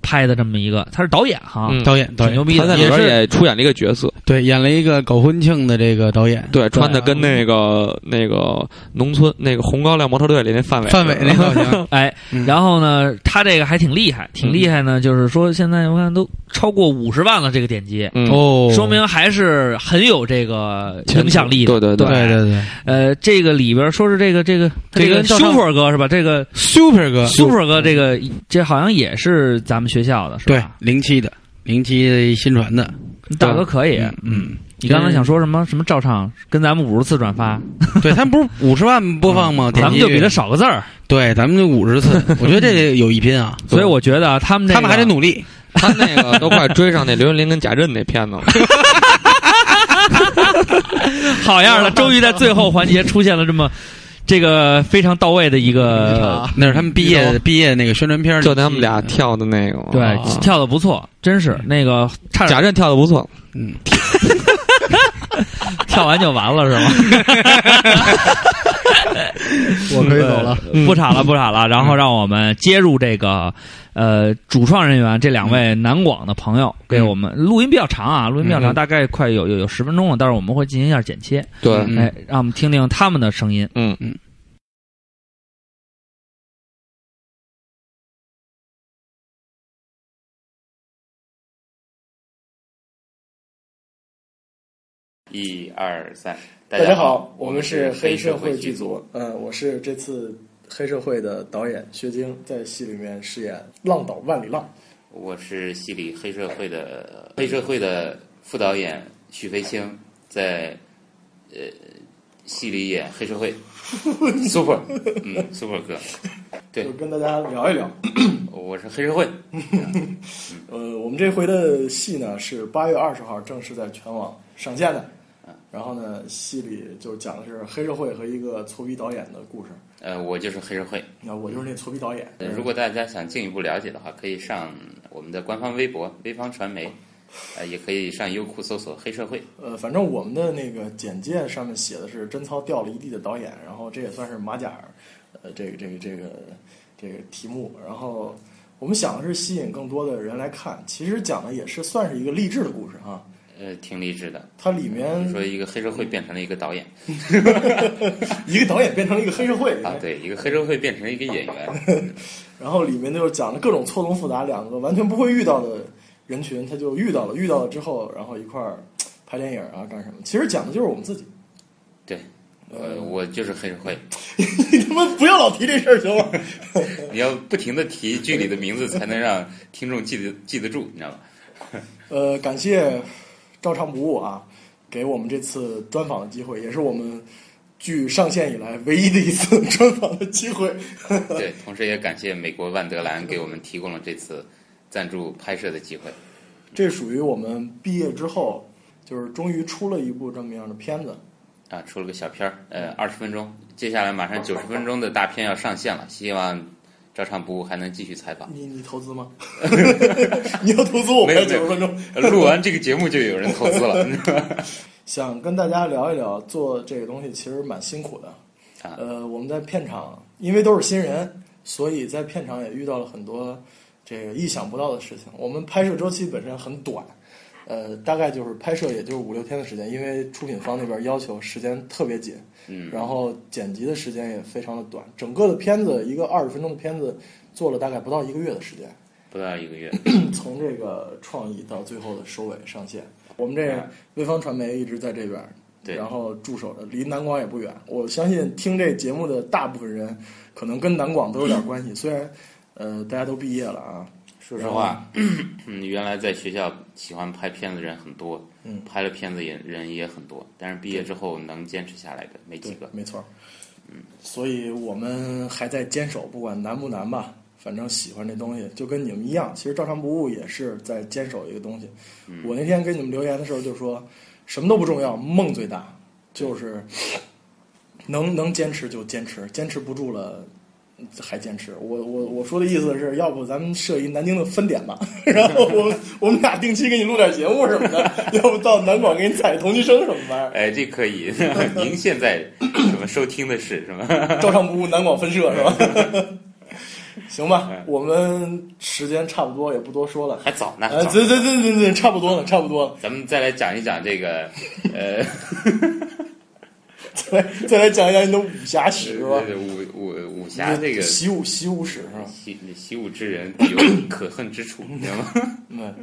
拍的这么一个，他是导演哈，嗯导演导演挺牛逼的，他在里边也是也出演了一个角色，对，演了一个搞婚庆的这个导演，对，穿的跟那个那个农村那个红高粱模特队里那范伟。范伟那造型，(laughs) 哎，嗯。然后呢，他这个还挺厉害，挺厉害呢，就是说现在我看都超过五十万了，这个点击。嗯，哦，说明还是很有这个影响力的，对对对。对对呃，这个里边说是这个这个这个 Super 哥是吧？这个，Super 哥，Super 哥这个这好像也是咱们学校的，是对吧？，零七的，零七新传的，大哥可以。嗯，你刚才想说什么？什么照唱跟咱们五十次转发，对他们不是五十万播放吗？咱们就比他少个字儿。对，咱们就五十次，(laughs) 我觉得这有一拼啊，所以我觉得啊，他们这个他们还得努力。他那个都快追上那刘云林跟贾震那片子了。(laughs) 好样的，终于在最后环节出现了这么这个非常到位的一个，那是他们毕业毕业那个宣传片，就他们俩跳的那个，对啊，跳的不错，真是那个差点贾震跳的不错，嗯，(laughs) 跳完就完了是吗？(laughs) 我可以走了。不吵了，不吵了。然后让我们接入这个呃主创人员这两位南广的朋友，给我们录音比较长啊，录音比较长，嗯。大概快有有有十分钟了，但是我们会进行一下剪切，对，嗯。哎，让我们听听他们的声音。嗯。嗯。一二三，大家好，我们是黑社会剧组。嗯，我是这次黑社会的导演薛晶，在戏里面饰演浪岛万里浪。我是戏里黑社会的黑社会的副导演许飞清，在呃戏里演黑社会 (laughs) super，嗯 super 哥，对就跟大家聊一聊。我是黑社会，(laughs) 呃，我们这回的戏呢是八月二十号正式在全网上线的。然后呢，戏里就讲的是黑社会和一个搓逼导演的故事。呃，我就是黑社会。那我就是那搓逼导演。呃如果大家想进一步了解的话，可以上我们的官方微博“微方传媒”，呃，也可以上优酷搜索“黑社会呃，反正我们的那个简介上面写的是贞操掉了一地的导演，然后这也算是马甲，呃，这个这个这个这个题目。然后我们想的是吸引更多的人来看，其实讲的也是算是一个励志的故事哈。”，呃，挺励志的。它里面说一个黑社会变成了一个导演 (laughs) 一个导演变成了一个黑社会啊，对，一个黑社会变成了一个演员。(laughs) 然后里面就是讲的各种错综复杂，两个完全不会遇到的人群，他就遇到了，遇到了之后，然后一块儿拍电影啊，干什么？其实讲的就是我们自己。对，呃，我就是黑社会。(laughs) 你他妈不要老提这事儿行吗？你要不停的提剧里的名字，才能让听众记得记得住，你知道吗？呃，感谢照常不误啊，给我们这次专访的机会，也是我们剧上线以来唯一的一次 (laughs) 专访的机会。对，(laughs) 同时也感谢美国万德兰给我们提供了这次赞助拍摄的机会。这属于我们毕业之后，就是终于出了一部这么样的片子，啊，出了个小片儿，呃，二十分钟，接下来马上九十分钟的大片要上线了，希望照常不误还能继续采访。你你投资吗？(laughs) (laughs) 你要投资我拍没有没有九十分钟。呃 (laughs) 录完这个节目就有人投资了？想跟大家聊一聊做这个东西其实蛮辛苦的。啊呃，我们在片场，因为都是新人，所以在片场也遇到了很多这个意想不到的事情。我们拍摄周期本身很短，呃，大概就是拍摄也就是五六天的时间，因为出品方那边要求时间特别紧，嗯，然后剪辑的时间也非常的短。整个的片子一个二十分钟的片子做了大概不到一个月的时间。不到一个月，从这个创意到最后的收尾上线，我们这潍坊传媒一直在这边，对然后驻守着，离南广也不远。我相信听这节目的大部分人，可能跟南广都有点关系。虽然，呃，大家都毕业了啊，说实话，(clears throat) 嗯，原来在学校喜欢拍片子的人很多，嗯拍了片子也人也很多，但是毕业之后能坚持下来的没几个，。没错。嗯，所以我们还在坚守，不管难不难吧，反正喜欢这东西，就跟你们一样。其实照常不误也是在坚守一个东西。我那天给你们留言的时候就说，什么都不重要，梦最大，就是能能坚持就坚持，坚持不住了。还坚持，我我我说的意思是要不咱们设一南京的分点吧，然后我们我们俩定期给你录点节目什么的，要不到南广给你采同期声什么玩意，哎，这可以。(laughs) 您现在什么收听的是什么？(laughs) 照常不误南广分社是吧？(laughs) 行吧哎，我们时间差不多，也不多说了。还早呢，哎，早对对对对对，差不多了，差不多了。咱们再来讲一讲这个，呃，再来再来讲一讲你的武侠史是吧？对武武武侠这个习武习武史是吧？习习武之人有可恨之处，你知道吗？(laughs) 嗯，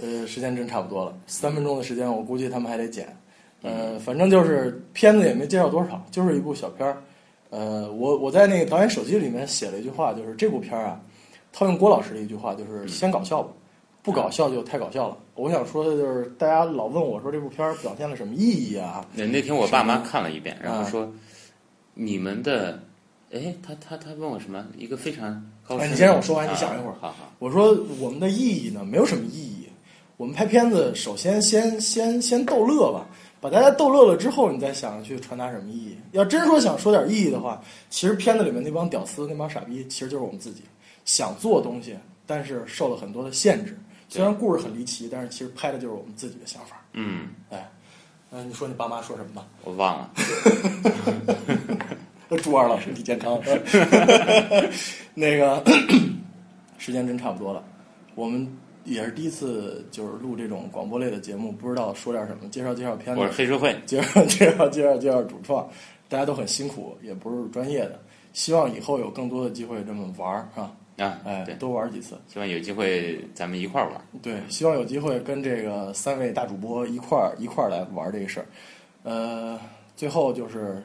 呃，时间真差不多了，三分钟的时间，我估计他们还得剪。呃，反正就是片子也没介绍多少，就是一部小片儿。呃，我我在那个导演手机里面写了一句话，就是这部片儿啊，套用郭老师的一句话，就是先搞笑吧，不搞笑就太搞笑了。我想说的就是，大家老问我说这部片儿表现了什么意义啊？那那天我爸妈看了一遍，然后啊说你们的，哎，他他他问我什么？一个非常高深。哎你先让我说完你啊想一会儿好好，我说我们的意义呢，没有什么意义。我们拍片子，首先先先先逗乐吧，把大家逗乐了之后，你再想去传达什么意义。要真说想说点意义的话，其实片子里面那帮屌丝、那帮傻逼，其实就是我们自己想做东西，但是受了很多的限制。虽然故事很离奇，但是其实拍的就是我们自己的想法。嗯，哎，嗯、你说你爸妈说什么吧？我忘了。(laughs) 祝二老身体健康。(laughs) 那个时间真差不多了，我们也是第一次就是录这种广播类的节目，不知道说点什么，介绍介绍片子我是，黑社会，介绍介绍介绍介绍主创，大家都很辛苦，也不是专业的，希望以后有更多的机会这么玩儿啊，啊，哎对，，多玩几次。希望有机会咱们一块儿玩。对，希望有机会跟这个三位大主播一块儿一块儿来玩这个事儿。呃，最后就是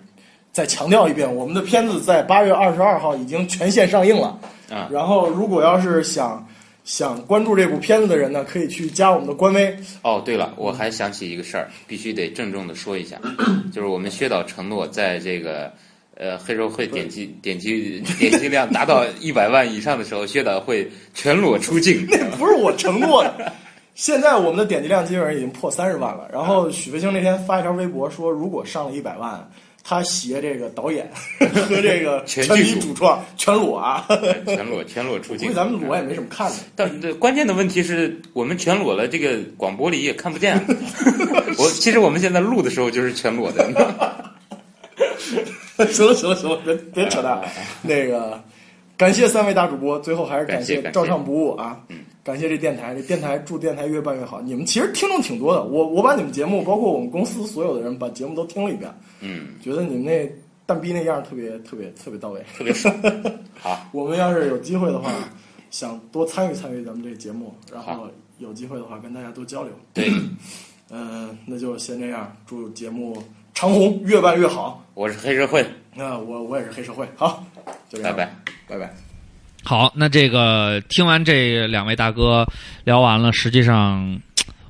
再强调一遍，我们的片子在八月二十二号已经全线上映了。啊然后，如果要是想想关注这部片子的人呢，可以去加我们的官微。哦，对了，我还想起一个事儿，必须得郑重的说一下，(clears throat) 就是我们薛导承诺在这个呃黑社会点击点击点击量达到一百万以上的时候，薛导会全裸出镜。那不是我承诺的。现在我们的点击量基本上已经破三十万了。然后许飞星那天发一条微博说，如果上了一百万，他携这个导演 (laughs) 和这个全体主创全裸啊。全裸全裸出镜估计。咱们裸也没什么看的。但对关键的问题是我们全裸了，这个广播里也看不见。(laughs) 我其实我们现在录的时候就是全裸的。(laughs) 行了行了行了，别别扯淡。那个，感谢三位大主播，最后还是感感谢照唱不误啊。感谢这电台，这电台祝电台越办越好。你们其实听众挺多的，我我把你们节目，包括我们公司所有的人，把节目都听了一遍，嗯，觉得你们那蛋逼那样特别特别特别到位。特别爽。(laughs) 好，我们要是有机会的话，(laughs) 想多参与参与咱们这个节目，然后有机会的话跟大家多交流。对，嗯、那就先这样，祝节目长虹，越办越好。我是黑社会，那我我也是黑社会，好，就这样，拜拜。拜拜。好，那这个听完这两位大哥聊完了，实际上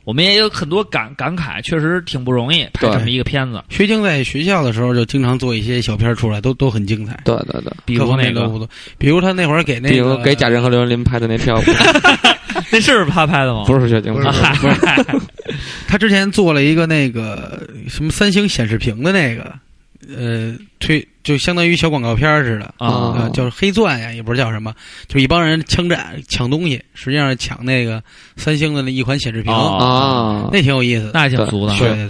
我们也有很多感感慨，确实挺不容易拍这么一个片子。薛京在学校的时候就经常做一些小片儿出来，都都很精彩。对对对，比如那个，比如他那会儿给那个，比如给贾玲和刘云林拍的那票，(laughs) (laughs) 那是他拍的吗？不是薛京不是 (laughs) 他之前做了一个那个什么三星显示屏的那个，呃，推就相当于小广告片儿似的啊呃叫黑钻呀，也不知道叫什么，就一帮人枪战抢东西，实际上抢那个三星的那一款显示屏，哦啊，那挺有意思的。那还挺俗的。对对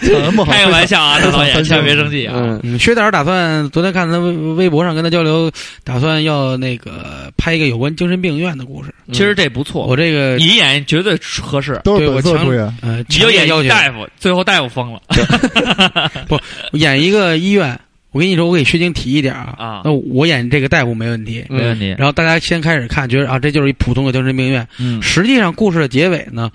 对，开个玩笑啊，大导演，千万别生气啊。嗯，嗯，薛导儿打算昨天看他微微博上跟他交流，打算要那个拍一个有关精神病院的故事。其实这不错，我这个你演绝对合适。都是本对我强色出演，呃，你就演强烈要大夫，最后大夫疯了 (laughs) 不演一个医院。我跟你说，我给薛晶提一点啊，啊那我演这个大夫没问题。没问题。然后大家先开始看，觉得啊，这就是一普通的精神病院。嗯，实际上，故事的结尾呢，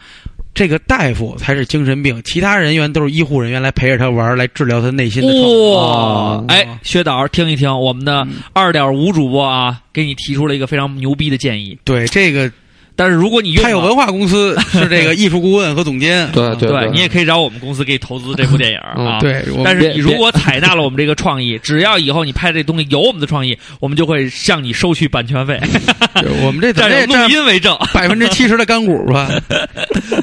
这个大夫才是精神病，其他人员都是医护人员来陪着他玩，来治疗他内心的。哇哦，哎，薛导，听一听我们的嗯二点五主播啊，给你提出了一个非常牛逼的建议。对，这个但是如果你他有文化公司 (laughs) 是这个艺术顾问和总监。(laughs) 对对对你也可以找我们公司给你投资这部电影嗯啊。。对，但是你如果采纳了我们这个创意，(laughs) 只要以后你拍这东西有我们的创意，我们就会向你收取版权费，我们这怎占有录音为证。百分之七十的干股吧？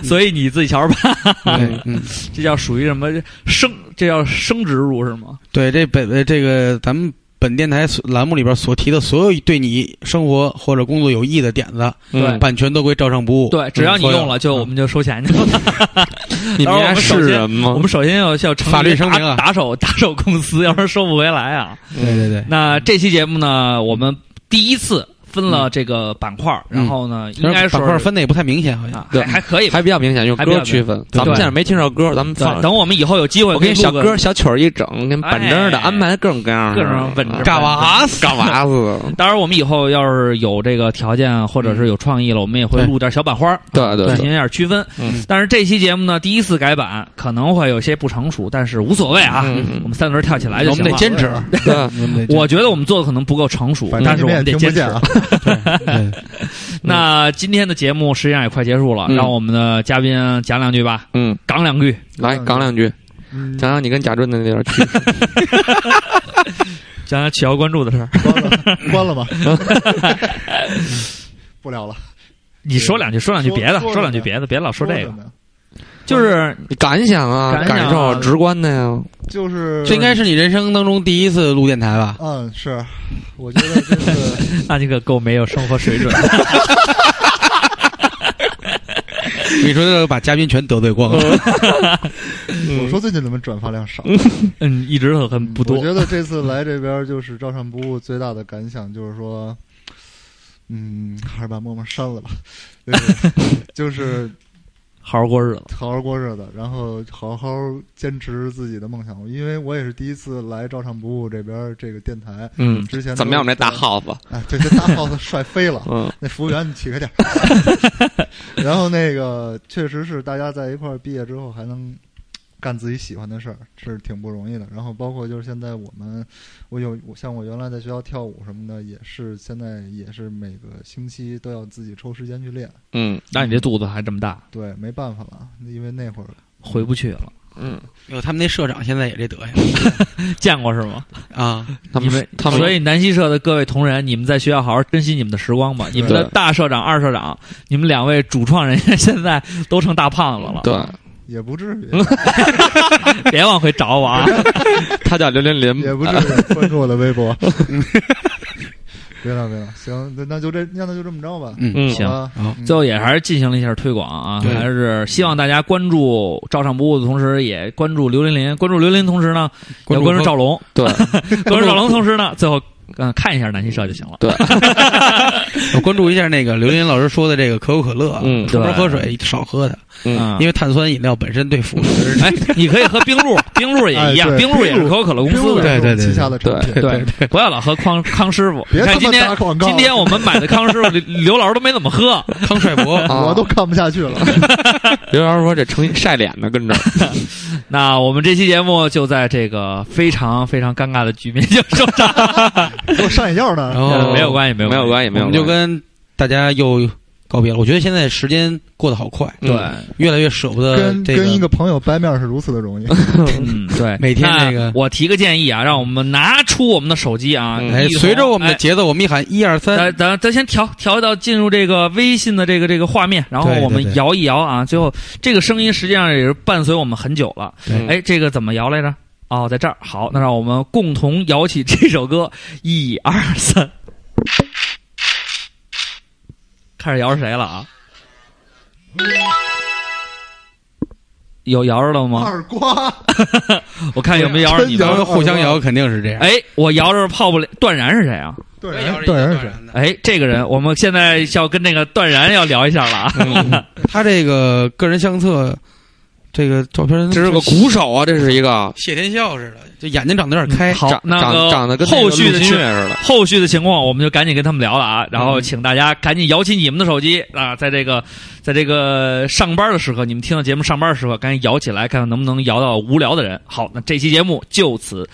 所以你自己瞧着办，嗯，这叫属于什么升？这叫升植入是吗？对，这本呃这个咱们本电台栏目里边所提的所有对你生活或者工作有益的点子，对版权都归照上不误。对，只要你用了，就我们就收钱去了。(laughs) 你们家当然我们首先是人吗？我们首先要要成立法律声明啊打打手 (laughs) 打手公司，要不然收不回来啊。对对对，那这期节目呢，我们第一次分了这个板块儿，然后呢，应该是块分的也不太明显，好像。啊，对还还可以。还比较明显，用还比较歌区分。咱们现在没听着歌，咱们。等我们以后有机会，我给你小歌、小曲儿一整，给你板正的哎安排各种各样的，各种稳着嘎娃子，嘎娃子。(laughs) 当然，我们以后要是有这个条件或者是有创意了，我们也会录点小板花，对对对进行一下区分。嗯但是这期节目呢，第一次改版可能会有些不成熟，但是无所谓啊。嗯嗯我们三轮跳起来就我行了。们得坚持。对，我们得坚持我觉得我们做的可能不够成熟，但是我们得坚持。(laughs) (laughs) 那今天的节目实际上也快结束了，嗯。让我们的嘉宾讲两句吧，嗯，讲两句。来讲两句，嗯。讲讲你跟贾俊的那点趣。事。(laughs) 讲讲取消关注的事儿。关了，关了吧，不聊了。你说两句，说两句别的，说说两句别的，别老说这个就是感想啊，感受直观的呀。就是这应该是你人生当中第一次录电台吧？嗯，是，我觉得这是 (laughs) 那你可够没有生活水准。(laughs) 你说这把嘉宾全得罪光了。(laughs) 我说最近怎么转发量少？嗯，一直很很不多我。觉得这次来这边就是照常不误，最大的感想就是说，嗯，还是把陌陌删了吧，就是就是好好过日子。好好过日子，然后好好坚持自己的梦想。因为我也是第一次来照常不误这边这个电台，嗯，之前怎么样？我们这大在 house，哎，这这大 house 帅飞了。(laughs) 嗯那服务员你起开点。(laughs) 然后那个确实是大家在一块儿毕业之后还能干自己喜欢的事儿，是挺不容易的。然后包括就是现在我们，我有我像我原来在学校跳舞什么的，也是现在也是每个星期都要自己抽时间去练。嗯那你这肚子还这么大，对，没办法了，因为那会儿回不去了。嗯，哟，他们那社长现在也这德行 (laughs) 见过是吗？啊！他们他们所以南希社的各位同仁，你们在学校好好珍惜你们的时光吧。你们的大社长、二社长，你们两位主创人员现在都成大胖子了，对，也不至于，(laughs) 别往回找我啊！(laughs) 他叫刘琳琳，也不至于关注我的微博。(laughs) 别了别了，行，那那就这，那那就这么着吧。嗯嗯。行最后也还是进行了一下推广啊，还是希望大家关注照常不误的同时，也关注刘琳琳，关注刘琳同时呢，要关注赵龙，对，关注赵龙同时呢，最后嗯看一下南希社就行了。对。我关注一下那个刘林老师说的这个可口可乐啊，嗯多喝水？少喝它，嗯，因为碳酸饮料本身对腐蚀。哎，你可以喝冰露，(laughs) 冰露也一样，冰露也是可口可乐公司的。对对对旗下的产品。对，不要老喝康康师傅。别他妈你看今天打广告今天我们买的康师傅，刘刘老师都没怎么喝。康帅博，啊我都看不下去了。(laughs) 刘老师说这成晒脸呢，跟着。(laughs) 那我们这期节目就在这个非常非常尴尬的局面就收场，给我上眼药呢然。后没有关系，没有没有关系，没有关系。们就跟大家又告别了。我觉得现在时间过得好快，对越来越舍不得跟这个跟一个朋友掰面是如此的容易。(laughs) 嗯，对，(laughs) 每天那那个我提个建议啊，让我们拿出我们的手机啊，随着我们的哎节奏，我们一喊一二三，咱咱咱先调调到进入这个微信的这个这个画面，然后我们摇一摇啊，最后这个声音实际上也是伴随我们很久了。嗯哎，这个怎么摇来着？哦，在这儿。好，那让我们共同摇起这首歌，一二三，开始摇是谁了啊？有摇着了吗？二瓜，(laughs) 我看有没有摇着你们互相摇肯定是这样。哎，我摇着泡不了。断然是谁啊？断然断然是谁？哎，这个人，我们现在要跟那个断然要聊一下了啊。嗯他这个个人相册，这个照片，这是个鼓手啊，这是一个谢天笑似的，就眼睛长得有点开。好长，长那个长得跟后续的情陆金月似的。后续的情况，我们就赶紧跟他们聊了啊。然嗯后请大家赶紧摇起你们的手机啊，在这个在这个上班的时候，你们听到节目上班的时候，赶紧摇起来，看看能不能摇到无聊的人。好，那这期节目就此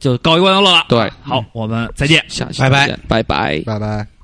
就告一段落了。对，好，我们再见。下期拜拜再见拜拜。拜拜。